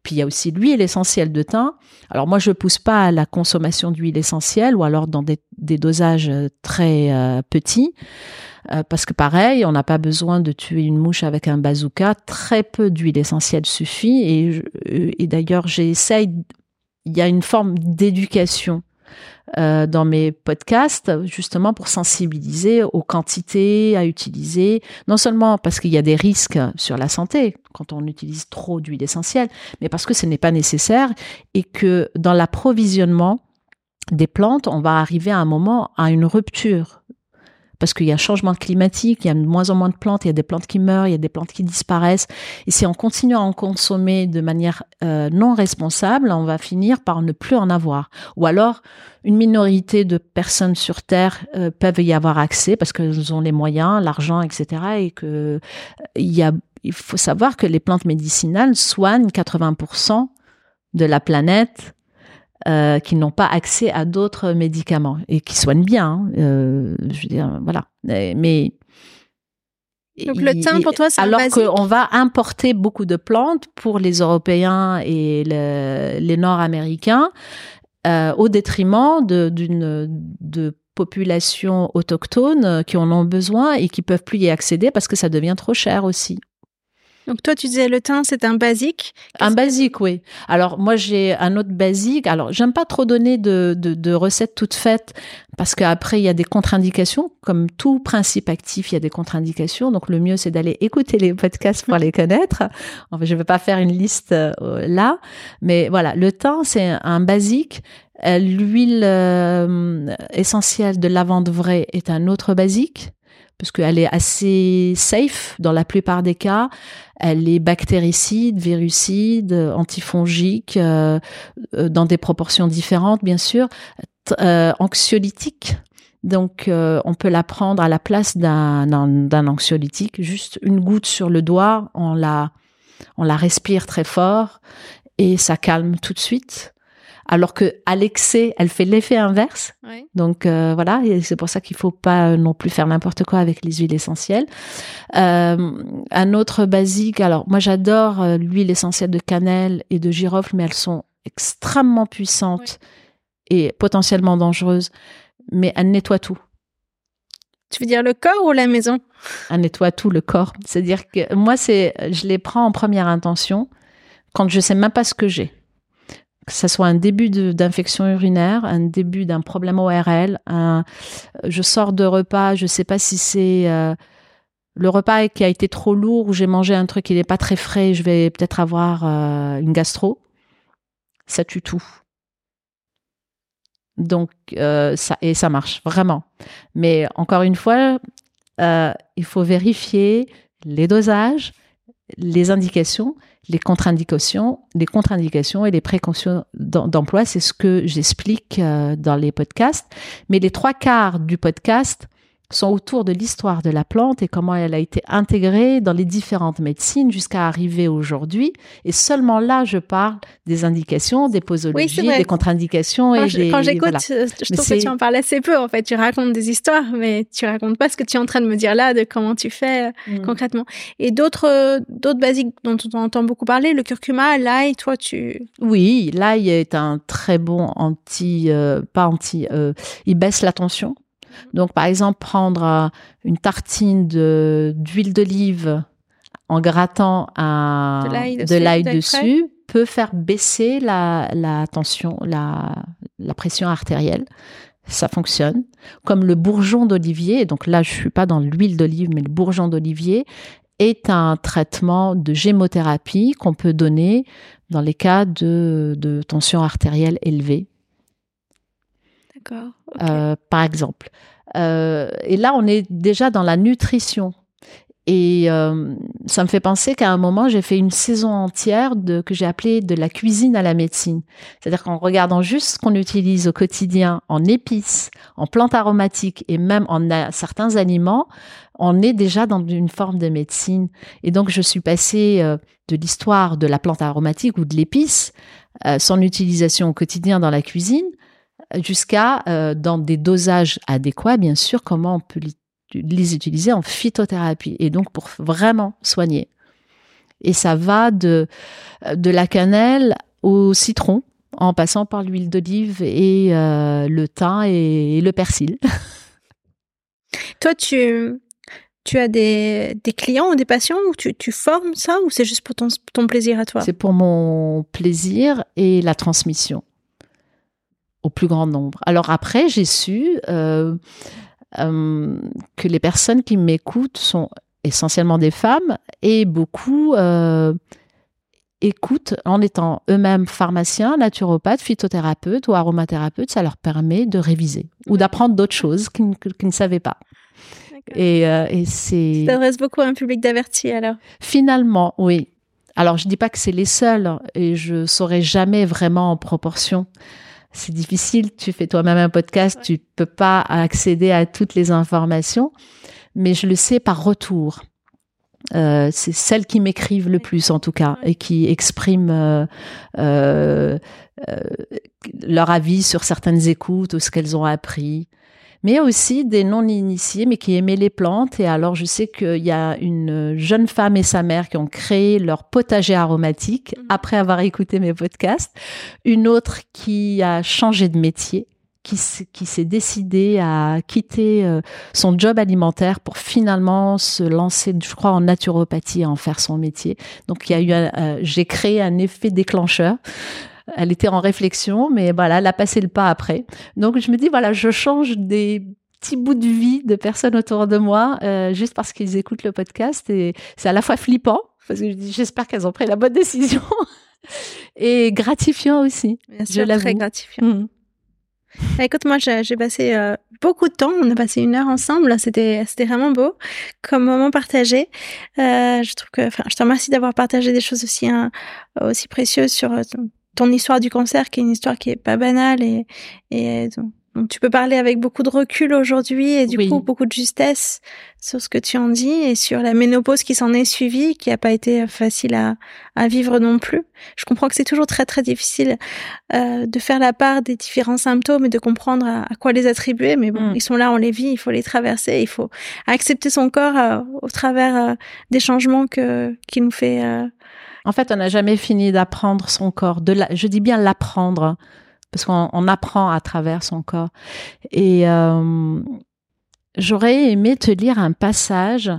Speaker 1: Puis il y a aussi l'huile essentielle de thym. Alors moi je pousse pas à la consommation d'huile essentielle ou alors dans des, dosages très euh, petits. Euh, parce que pareil, on n'a pas besoin de tuer une mouche avec un bazooka. Très peu d'huile essentielle suffit. Et, euh, et d'ailleurs, j'essaye. Il y a une forme d'éducation euh, dans mes podcasts, justement pour sensibiliser aux quantités à utiliser, non seulement parce qu'il y a des risques sur la santé quand on utilise trop d'huile essentielle, mais parce que ce n'est pas nécessaire et que dans l'approvisionnement des plantes, on va arriver à un moment à une rupture parce qu'il y a changement climatique, il y a de moins en moins de plantes, il y a des plantes qui meurent, il y a des plantes qui disparaissent. Et si on continue à en consommer de manière euh, non responsable, on va finir par ne plus en avoir. Ou alors, une minorité de personnes sur Terre euh, peuvent y avoir accès parce qu'elles ont les moyens, l'argent, etc. Et que il y a, il faut savoir que les plantes médicinales soignent 80% de la planète euh, qui n'ont pas accès à d'autres médicaments et qui soignent bien. Hein, euh, je veux dire, voilà. Mais
Speaker 2: donc le thym pour toi, c'est
Speaker 1: alors qu'on va importer beaucoup de plantes pour les Européens et les Nord-Américains euh, au détriment d'une de, populations autochtones qui en ont besoin et qui peuvent plus y accéder parce que ça devient trop cher aussi.
Speaker 2: Donc toi, tu disais le thym, c'est un basique.
Speaker 1: Un basique, oui. Alors moi, j'ai un autre basique. Alors j'aime pas trop donner de, de, de recettes toutes faites parce qu'après il y a des contre-indications. Comme tout principe actif, il y a des contre-indications. Donc le mieux, c'est d'aller écouter les podcasts pour les connaître. En fait, je vais pas faire une liste euh, là, mais voilà, le thym, c'est un basique. Euh, l'huile euh, essentielle de lavande vraie est un autre basique parce qu'elle est assez safe dans la plupart des cas. Elle est bactéricide, virucide, antifongique, euh, euh, dans des proportions différentes, bien sûr, euh, anxiolytique. Donc, on peut la prendre à la place d'un anxiolytique, juste une goutte sur le doigt, on la, on la respire très fort et ça calme tout de suite alors que à l'excès, elle fait l'effet inverse. Donc euh, voilà, et c'est pour ça qu'il faut pas non plus faire n'importe quoi avec les huiles essentielles. Euh, un autre basique, alors moi j'adore euh, l'huile essentielle de cannelle et de girofle, mais elles sont extrêmement puissantes et potentiellement dangereuses, mais elles nettoient tout.
Speaker 2: Tu veux dire le corps ou la maison?
Speaker 1: Elle nettoie tout le corps. C'est-à-dire que moi, c'est, je les prends en première intention quand je sais même pas ce que j'ai que ce soit un début d'infection urinaire, un début d'un problème ORL, je sors de repas, je sais pas si c'est euh, le repas qui a été trop lourd ou j'ai mangé un truc qui n'est pas très frais, je vais peut-être avoir euh, une gastro. Ça tue tout. Donc euh, ça et ça marche vraiment. Mais encore une fois, il faut vérifier les dosages, les indications les contre-indications, les contre-indications et les précautions d'emploi, c'est ce que j'explique euh, dans les podcasts. Mais les trois quarts du podcast sont autour de l'histoire de la plante et comment elle a été intégrée dans les différentes médecines jusqu'à arriver aujourd'hui. Et seulement là, je parle des indications, des posologies, des contre-indications.
Speaker 2: Quand, et quand j'écoute, je trouve que tu en parles assez peu. En fait, tu racontes des histoires, mais tu racontes pas ce que tu es en train de me dire là, de comment tu fais euh, mm. concrètement. Et d'autres, d'autres basiques dont on entend beaucoup parler, le curcuma, l'ail, toi, tu...
Speaker 1: Oui, l'ail est un très bon anti, euh, pas anti, euh, il baisse la tension donc, par exemple, prendre euh, une tartine d'huile d'olive en grattant de l'ail dessus, peut faire baisser la, tension, la, pression artérielle. Ça fonctionne. Comme le bourgeon d'olivier, donc là je suis pas dans l'huile d'olive, mais le bourgeon d'olivier est un traitement de gémothérapie qu'on peut donner dans les cas de tension artérielle élevée. Euh, par exemple. Euh, et là, on est déjà dans la nutrition. Et euh, ça me fait penser qu'à un moment, j'ai fait une saison entière que j'ai appelé de la cuisine à la médecine. C'est-à-dire qu'en regardant juste ce qu'on utilise au quotidien en épices, en plantes aromatiques et même en certains aliments, on est déjà dans une forme de médecine. Et donc, je suis passée de l'histoire de la plante aromatique ou de l'épice, son utilisation au quotidien dans la cuisine, jusqu'à dans des dosages adéquats, bien sûr, comment on peut les utiliser en phytothérapie et donc pour vraiment soigner. Et ça va de, de la cannelle au citron en passant par l'huile d'olive et euh, le thym et, le persil.
Speaker 2: Toi, tu, tu as des, des, clients ou des patients ou tu, tu formes ça ou c'est juste pour ton, ton plaisir à toi?
Speaker 1: C'est pour mon plaisir et la transmission au plus grand nombre. Alors après, j'ai su euh, euh, que les personnes qui m'écoutent sont essentiellement des femmes et beaucoup euh, écoutent en étant eux-mêmes pharmaciens, naturopathes, phytothérapeutes ou aromathérapeutes. Ça leur permet de réviser ou d'apprendre d'autres choses qu'ils ne savaient pas.
Speaker 2: Et, euh, et c'est. Ça adresse beaucoup à un public d'avertis alors.
Speaker 1: Finalement, oui. Alors je dis pas que c'est les seuls et je saurais jamais vraiment en proportion c'est difficile. Tu fais toi-même un podcast, tu peux pas accéder à toutes les informations, mais je le sais par retour. Euh, c'est celles qui m'écrivent le plus en tout cas et qui expriment euh, euh, leur avis sur certaines écoutes ou ce qu'elles ont appris mais aussi des non-initiés, mais qui aimaient les plantes. Et alors, je sais qu'il y a une jeune femme et sa mère qui ont créé leur potager aromatique mhm. après avoir écouté mes podcasts. Une autre qui a changé de métier qui, s'est décidée à quitter euh, son job alimentaire pour finalement se lancer, je crois, en naturopathie, à en faire son métier. Donc, il y a eu, euh, j'ai créé un effet déclencheur elle était en réflexion, mais voilà, elle a passé le pas après. Donc je me dis, voilà, je change des petits bouts de vie de personnes autour de moi euh, juste parce qu'ils écoutent le podcast et c'est à la fois flippant parce que je dis j'espère qu'elles ont pris la bonne décision et gratifiant aussi.
Speaker 2: Bien sûr, très gratifiant. Mmh. Bah, écoute, moi, j'ai passé euh, beaucoup de temps. On a passé une heure ensemble. C'était, c'était vraiment beau comme moment partagé. Euh, je trouve que, enfin, je te remercie d'avoir partagé des choses aussi, hein, aussi précieuses sur ton histoire du cancer, qui est une histoire qui est pas banale et, et donc, tu peux parler avec beaucoup de recul aujourd'hui et du coup beaucoup de justesse sur ce que tu en dis et sur la ménopause qui s'en est suivie, qui a pas été facile à, à vivre non plus. Je comprends que c'est toujours très très difficile euh, de faire la part des différents symptômes et de comprendre à, quoi les attribuer, mais bon, mm. ils sont là, on les vit, il faut les traverser, il faut accepter son corps euh, au travers euh, des changements que qui nous fait euh,
Speaker 1: en fait, on n'a jamais fini d'apprendre son corps. Je dis bien l'apprendre, parce qu'on apprend à travers son corps. Et euh, j'aurais aimé te lire un passage.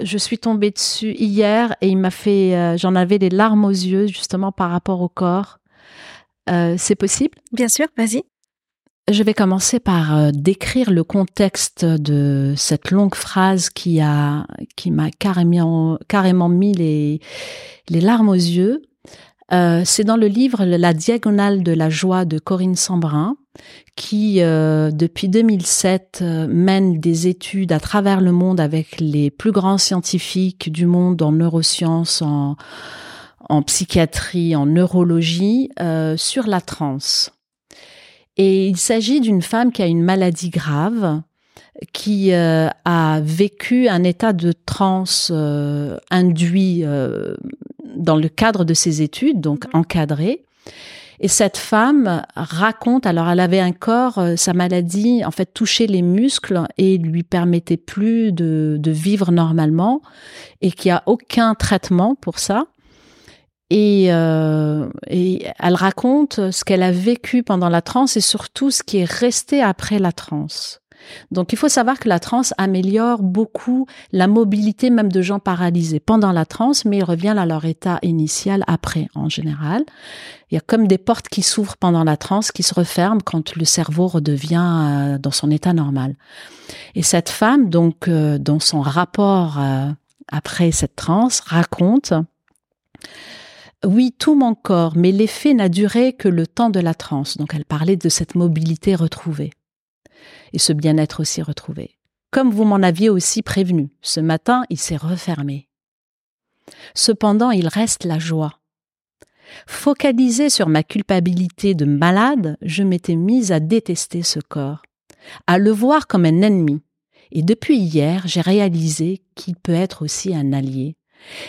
Speaker 1: Je suis tombée dessus hier et il m'a fait, euh, j'en avais les larmes aux yeux justement par rapport au corps. Euh, c'est possible?
Speaker 2: Bien sûr, vas-y.
Speaker 1: Je vais commencer par euh, décrire le contexte de cette longue phrase qui a qui m'a carrément carrément mis les les larmes aux yeux. Euh, c'est dans le livre La diagonale de la joie de Corinne Sambrin, qui euh, depuis 2007 mène des études à travers le monde avec les plus grands scientifiques du monde en neurosciences, en, en psychiatrie, en neurologie, sur la transe. Et il s'agit d'une femme qui a une maladie grave, qui euh, a vécu un état de transe euh, induit euh, dans le cadre de ses études, donc mhm. encadré. Et cette femme raconte, alors elle avait un corps, sa maladie en fait touchait les muscles et lui permettait plus de, de vivre normalement et qu'il n'y a aucun traitement pour ça. Et, euh, et, elle raconte ce qu'elle a vécu pendant la transe et surtout ce qui est resté après la transe. Donc il faut savoir que la transe améliore beaucoup la mobilité même de gens paralysés pendant la transe, mais ils reviennent à leur état initial après en général. Il y a comme des portes qui s'ouvrent pendant la transe qui se referment quand le cerveau redevient euh, dans son état normal. Et cette femme, donc, euh, dans son rapport euh, après cette transe, raconte oui, tout mon corps, mais l'effet n'a duré que le temps de la transe. Donc elle parlait de cette mobilité retrouvée et ce bien-être aussi retrouvé. comme vous m'en aviez aussi prévenu. Ce matin, il s'est refermé. Cependant, il reste la joie. Focalisé sur ma culpabilité de malade, je m'étais mise à détester ce corps, à le voir comme un ennemi. Et depuis hier, j'ai réalisé qu'il peut être aussi un allié.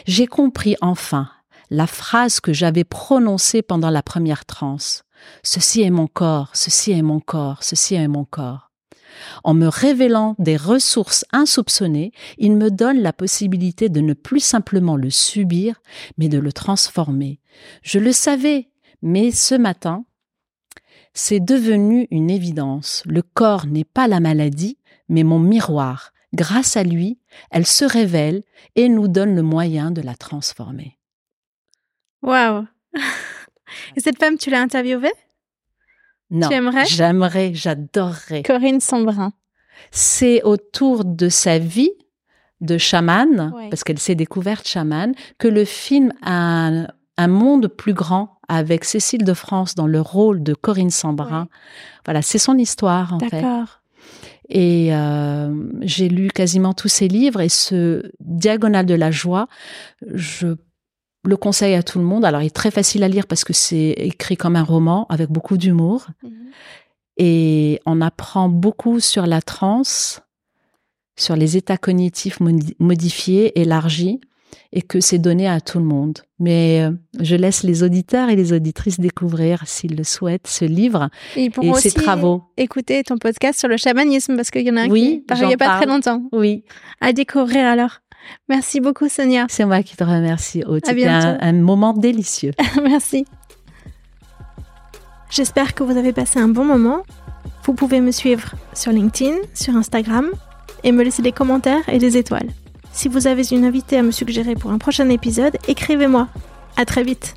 Speaker 1: J'ai compris enfin la phrase que j'avais prononcée pendant la première transe. Ceci est mon corps, ceci est mon corps, ceci est mon corps. En me révélant des ressources insoupçonnées, il me donne la possibilité de ne plus simplement le subir, mais de le transformer. Je le savais, mais ce matin, c'est devenu une évidence. Le corps n'est pas la maladie, mais mon miroir. Grâce à lui, elle se révèle et nous donne le moyen de la transformer.
Speaker 2: Waouh Et cette femme, tu l'as interviewée?
Speaker 1: Non.
Speaker 2: Tu aimerais?
Speaker 1: J'aimerais, j'adorerais.
Speaker 2: Corinne Sombrin.
Speaker 1: C'est autour de sa vie de chamane, parce qu'elle s'est découverte chamane, que le film a un, monde plus grand avec Cécile de France dans le rôle de Corinne Sambrin. Voilà, c'est son histoire en fait. D'accord. Et euh, j'ai lu quasiment tous ses livres et ce Diagonale de la joie, je le conseille à tout le monde. Alors, il est très facile à lire parce que c'est écrit comme un roman avec beaucoup d'humour. Mhm. Et on apprend beaucoup sur la transe, sur les états cognitifs modifiés, élargis et que c'est donné à tout le monde. Mais euh, je laisse les auditeurs et les auditrices découvrir, s'ils le souhaitent, ce livre et, ses travaux.
Speaker 2: Écouter ton podcast sur le chamanisme, parce qu'il y en a un qui il n'y a pas très longtemps.
Speaker 1: Oui.
Speaker 2: À découvrir alors. Merci beaucoup, Sonia.
Speaker 1: C'est moi qui te remercie, Aude. C'était un, un moment délicieux.
Speaker 2: Merci. J'espère que vous avez passé un bon moment. Vous pouvez me suivre sur LinkedIn, sur Instagram et me laisser des commentaires et des étoiles. Si vous avez une invitée à me suggérer pour un prochain épisode, écrivez-moi. À très vite.